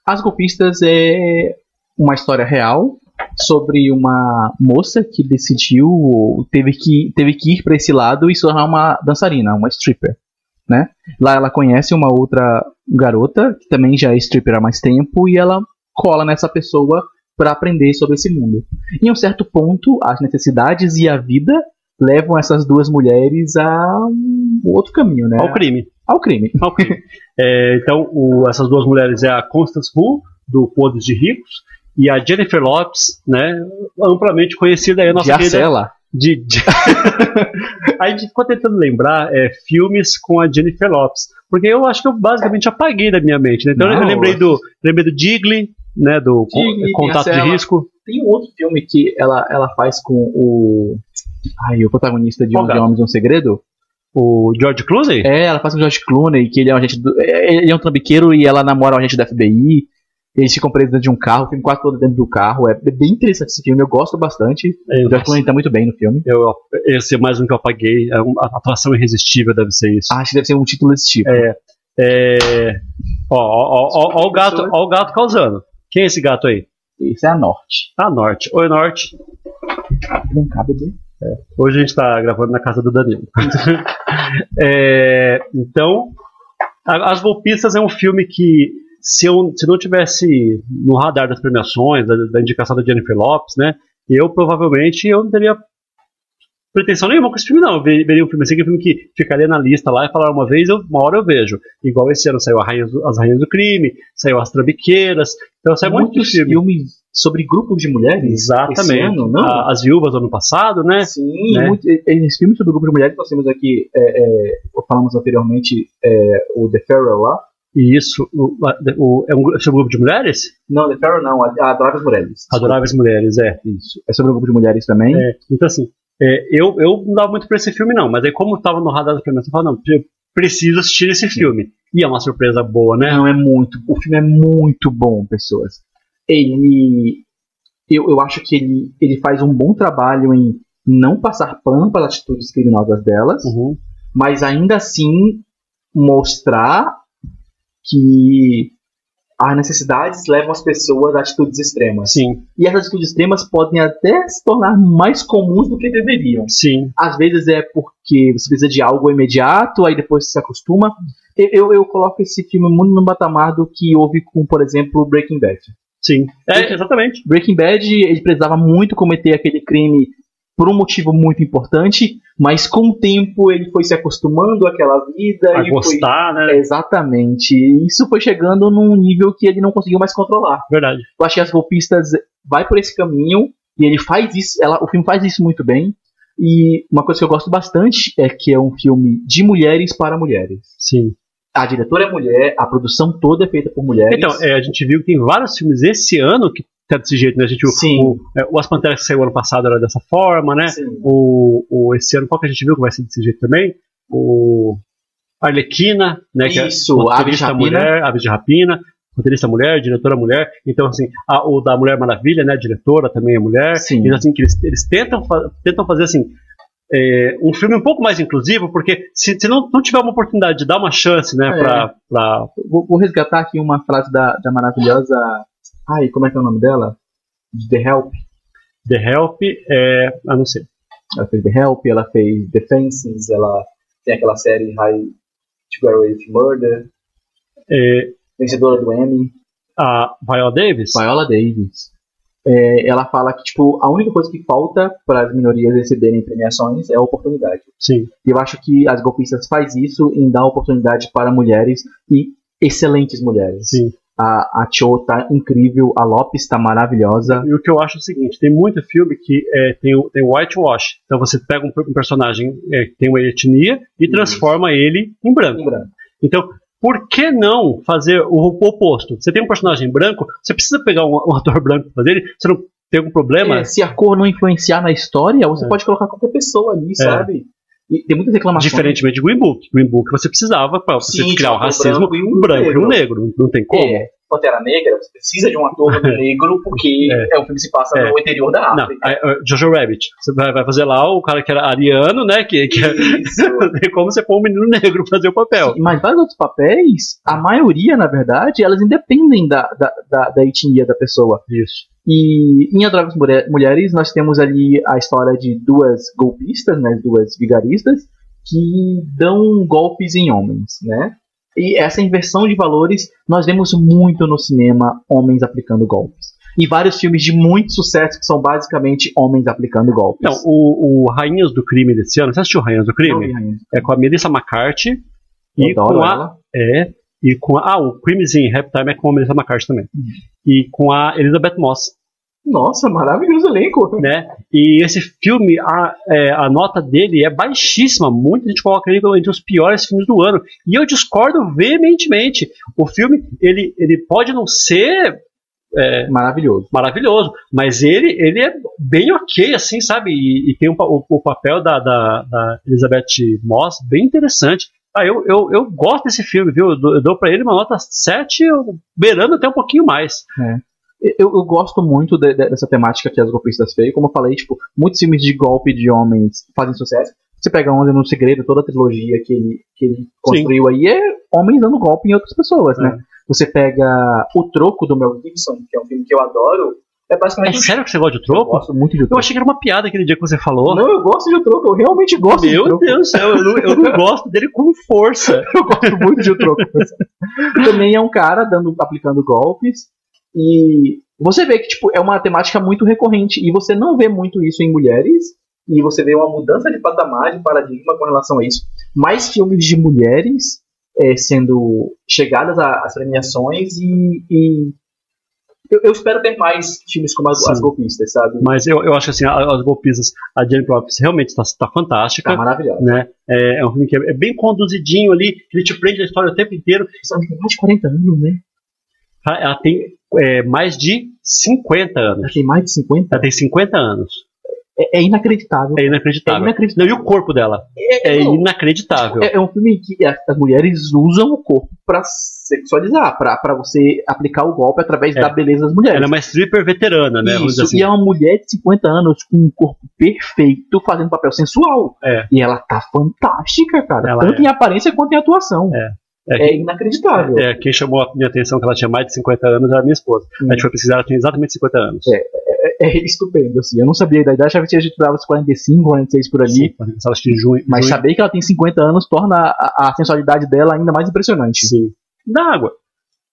As Golpistas é uma história real sobre uma moça que decidiu, teve que, teve que ir para esse lado e se tornar uma dançarina, uma stripper. Né? Lá ela conhece uma outra garota que também já é stripper há mais tempo e ela cola nessa pessoa para aprender sobre esse mundo. Em um certo ponto, as necessidades e a vida levam essas duas mulheres a um outro caminho, né? Ao crime. Ao crime. Ao crime. [laughs] É, então, o- essas duas mulheres é a Constance Wu, do Podres de Ricos, e a Jennifer Lopes, né, amplamente conhecida aí, a nossa de querida Arcela. De, de... a gente ficou tentando lembrar é, filmes com a Jennifer Lopes, porque eu acho que eu basicamente apaguei da minha mente. Né? Então Não, eu lembrei do, lembrei do Digley, né, do Digley, Contato de. Risco. Tem um outro filme que ela, ela faz com o. Ai, o protagonista de 11 gato? Homens e um Segredo. O George Clooney? É, ela faz com o George Clooney, que ele é um agente do, é, ele é um trambiqueiro e ela namora um agente da FBI. Eles ficam presos dentro de um carro, o filme quase todo dentro do carro. É bem interessante esse filme, eu gosto bastante. É, O Clooney tá muito bem no filme. eu, esse é mais um que eu apaguei. É uma a atuação irresistível deve ser isso. Ah, acho que deve ser um título desse tipo. É, é, ó, ó, ó, ó, ó o gato, ó o gato causando. Quem é esse gato aí? Esse é a Norte. A Norte. Oi, Norte. Vem cá, bebê. Hoje a gente está gravando na casa do Danilo. [laughs] É, então, As Golpistas é um filme que, se eu se não tivesse no radar das premiações, da, da indicação da Jennifer Lopes, né, eu provavelmente eu não teria pretensão nenhuma com esse filme, não. Eu ve- veria um filme assim, que é um filme que ficaria na lista lá e falar uma vez, eu- uma hora eu vejo. Igual esse ano saiu a Rainha As Rainhas do Crime, saiu As Trambiqueiras, então sai muito Muitos filme. filmes sobre grupos de mulheres. Esse Exatamente. ano, não? A- As Viúvas do ano passado, né? Sim, né? muito, esse filme sobre grupo de mulheres nós temos aqui, é, é, falamos anteriormente, é, o The Farewell lá. E isso, o, o- é um, gru- sobre um grupo de mulheres? Não, The Farewell não, Adoráveis Mulheres. Adoráveis Mulheres, é. Isso. É sobre um grupo de mulheres também. É, então, assim, é, eu, eu não dava muito pra esse filme, não, mas aí, como tava no radar da premiação, eu falei, não, eu preciso assistir esse filme. E é uma surpresa boa, né? Não, é muito. O filme é muito bom, pessoas. Ele. Eu, eu acho que ele, ele faz um bom trabalho em não passar pano para as atitudes criminosas delas, Uhum. mas ainda assim mostrar que as necessidades levam as pessoas a atitudes extremas. Sim, E essas atitudes extremas podem até se tornar mais comuns do que deveriam. sim. Às vezes é porque você precisa de algo imediato, aí depois você se acostuma. Eu, eu, coloco esse filme muito no patamar do que houve com, por exemplo, Breaking Bad. Sim. É, exatamente. Breaking Bad, ele precisava muito cometer aquele crime por um motivo muito importante, mas com o tempo ele foi se acostumando àquela vida A e gostar, foi... né? Exatamente. E isso foi chegando num nível que ele não conseguiu mais controlar. Verdade. Eu acho que as golpistas vai por esse caminho e ele faz isso, ela, o filme faz isso muito bem. E uma coisa que eu gosto bastante é que é um filme de mulheres para mulheres. Sim. A diretora é mulher, a produção toda é feita por mulheres. Então, é, a gente viu que tem vários filmes esse ano que tá desse jeito, né? A gente Sim. o, é, o As Panteras que saiu ano passado era dessa forma, né? Sim. O, o, esse ano, qual que a gente viu que vai ser desse jeito também? O Arlequina, né? que é Isso, roteirista Rapina. mulher, Aves de Rapina, roteirista mulher, diretora mulher. Então, assim, a- o da Mulher Maravilha, né? Diretora também é mulher. Sim. Então, assim, que eles, eles tentam, fa- tentam fazer assim. é, um filme um pouco mais inclusivo, porque se, se não, não tiver uma oportunidade de dar uma chance, né, É. pra, pra. Vou, vou resgatar aqui uma frase da, da maravilhosa. Ai, como é que é o nome dela? De The Help. The Help, é. Ah, não sei. Ela fez The Help, ela fez Defenses, ela tem aquela série High to Get Away with Murder, É, vencedora do Emmy. a Viola Davis? Viola Davis. É, ela fala que tipo a única coisa que falta para as minorias receberem premiações é a oportunidade. Sim. E eu acho que as golpistas faz isso em dar oportunidade para mulheres e excelentes mulheres. Sim. A, a Cho tá incrível, a Lopes tá maravilhosa. E o que eu acho é o seguinte: tem muito filme que é, tem, o, tem whitewash. Então você pega um, um personagem é, que tem uma etnia e transforma ele em branco. Lembrando. Então, por que não fazer o, o oposto? Você tem um personagem branco, você precisa pegar um, um ator branco pra fazer ele, você não tem algum problema? É, se a cor não influenciar na história, você É. pode colocar qualquer pessoa ali, sabe? E tem muitas reclamações. Diferentemente de Green Book. Green Book você precisava para você Sim, criar o racismo branco e um um branco e um negro. não tem como. É, Pantera Negra, você precisa de um ator [laughs] negro porque é. o filme se passa É. no interior da Não, África. a- a- Jojo Rabbit. Você vai, fazer lá o cara que era ariano, né? Que, que Isso. [laughs] é como você pôr um menino negro fazer o papel. Mas vários outros papéis, a maioria, na verdade, elas independem da, da, da, da etnia da pessoa. Isso. E em Adoráveis Mulher- Mulheres, nós temos ali a história de duas golpistas, né, duas vigaristas, que dão golpes em homens, né? E essa inversão de valores nós vemos muito no cinema homens aplicando golpes. E vários filmes de muito sucesso que são basicamente homens aplicando golpes. Então, o, o Rainhas do Crime desse ano, você assistiu Rainhas do Crime? É com a Melissa McCarthy e Eu adoro com a. ela. É. E com a. Ah, o Crimes in Halftime é com a Melissa McCarthy também. Uhum. E com a Elizabeth Moss, Nossa, maravilhoso elenco. né? E esse filme, a, é, a nota dele é baixíssima. Muita gente coloca ele entre os piores filmes do ano. E eu discordo veementemente. O filme, ele, ele pode não ser é, Maravilhoso. maravilhoso, mas ele, ele é bem ok, assim, sabe? E, e tem um o, o papel da, da, da Elizabeth Moss bem interessante. Ah, eu, eu, eu gosto desse filme, viu? Eu dou, eu dou pra ele uma nota 7, eu- beirando até um pouquinho mais. Eu, eu gosto muito de- de- dessa temática que as golpistas feias. Como eu falei, tipo, muitos filmes de golpe de homens fazem sucesso. Você pega Onda no Segredo, toda a trilogia que ele, que ele construiu aí é homens dando golpe em outras pessoas, né? Você pega O Troco do Mel Gibson, que é um filme que eu adoro. É É basicamente. um sério que você gosta de eu troco? gosto muito de O Eu Troco. achei que era uma piada aquele dia que você falou. Não, eu gosto de O Troco, eu realmente gosto de O Meu Troco. Deus do céu, eu não, eu não [laughs] gosto dele com força. Eu gosto muito de O Troco. [laughs] Também é um cara dando, aplicando golpes. E você vê que tipo, é uma temática muito recorrente. E você não vê muito isso em mulheres. E você vê uma mudança de patamar, de paradigma com relação a isso. Mais filmes de mulheres é, sendo chegadas às premiações e. e eu, eu espero ter mais filmes como as, Sim. as golpistas, sabe? Mas eu, eu acho assim, a- as golpistas, a Jennifer Lopez realmente está tá fantástica. Tá maravilhoso. né? É, é um filme que é, é bem conduzidinho ali, que ele te prende a história o tempo inteiro. São mais de 40 anos, né? Ela tem é, mais de 50 anos. Ela tem mais de 50. Ela tem 50 anos. É, é inacreditável. É inacreditável. É inacreditável. Não, e o corpo dela? É não. inacreditável. É, é um filme que as, mulheres usam o corpo pra sexualizar, pra, pra você aplicar o golpe através É. da beleza das mulheres. Ela é uma stripper veterana, né? Isso, assim. e é uma mulher de 50 anos com um corpo perfeito, fazendo papel sensual. É. E ela tá fantástica, cara. Ela tanto é. em aparência quanto em atuação. É. É, inacreditável. É, quem chamou a minha atenção que ela tinha mais de 50 anos era a minha esposa. Hum. A gente foi pesquisar, ela tinha exatamente 50 anos. É, estupendo, assim. Eu não sabia da idade, achava que a gente dava os 45, 46 por ali. Sim, ela em junho. Mas junho, saber que ela tem 50 anos torna a, a sensualidade dela ainda mais impressionante. Sim. Da água.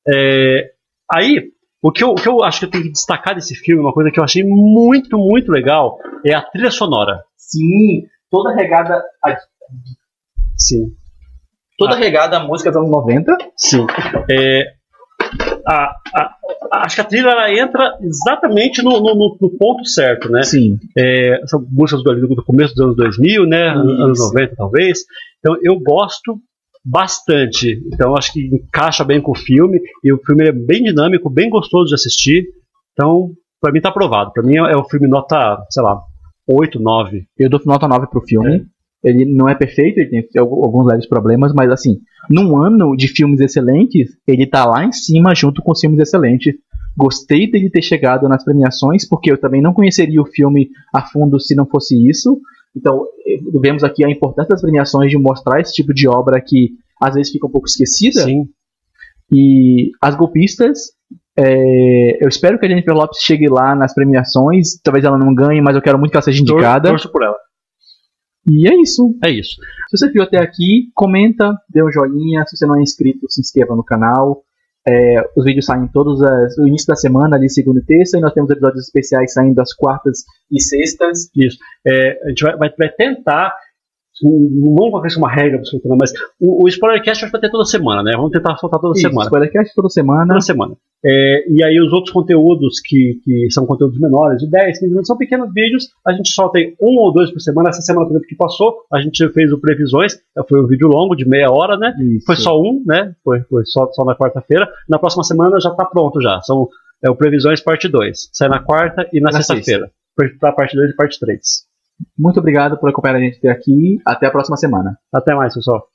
É, aí, o que, eu, o que eu acho que eu tenho que destacar desse filme, uma coisa que eu achei muito, muito legal, é a trilha sonora. Sim, toda regada a, Sim. Toda regada a música dos anos 90. Sim. É, a, a- acho que a trilha ela entra exatamente no, no- no- ponto certo, né? Sim. É, são músicas do, do começo dos anos 2000, né? Isso. Anos 90, talvez. Então, eu gosto bastante. Então, acho que encaixa bem com o filme. E o filme é bem dinâmico, bem gostoso de assistir. Então, pra mim tá aprovado. Pra mim é, é o filme nota, sei lá, 8, 9. Eu dou nota 9 pro filme. Ele não é perfeito, ele tem algu- alguns leves problemas, mas assim, num ano de filmes excelentes, ele tá lá em cima junto com os filmes excelentes. Gostei dele ter chegado nas premiações, porque eu também não conheceria o filme a fundo se não fosse isso. Então, eh, vemos aqui a importância das premiações de mostrar esse tipo de obra que às vezes fica um pouco esquecida. Sim. E as golpistas, é, eu espero que a Jennifer Lopes chegue lá nas premiações. Talvez ela não ganhe, mas eu quero muito que ela seja indicada. Torço por ela. E é isso. É isso. Se você viu até aqui, comenta, dê um joinha. Se você não é inscrito, se inscreva no canal. É, os vídeos saem todos as, no início da semana, ali segunda e terça, e nós temos episódios especiais saindo às quartas e sextas. É, a gente vai, vai- vai tentar. Não isso uma regra absoluta, não, mas o, o Spoilercast vai ter toda semana, né? Vamos tentar soltar toda Isso, semana. Spoilercast toda semana. Toda semana. É, e aí os outros conteúdos que, que são conteúdos menores, de 10, 15 minutos, são pequenos vídeos, a gente solta aí um ou dois por semana. Essa semana, por exemplo, que passou, a gente fez o Previsões, foi um vídeo longo, de meia hora, né? Isso. Foi só um, né? Foi, foi só, só na quarta-feira. Na próxima semana já tá pronto já. São é, o Previsões parte 2. Sai na quarta e na, Na sexta-feira. Pra parte 2 e parte 3. Muito obrigado por acompanhar a gente até aqui. Até a próxima semana. Até mais, pessoal.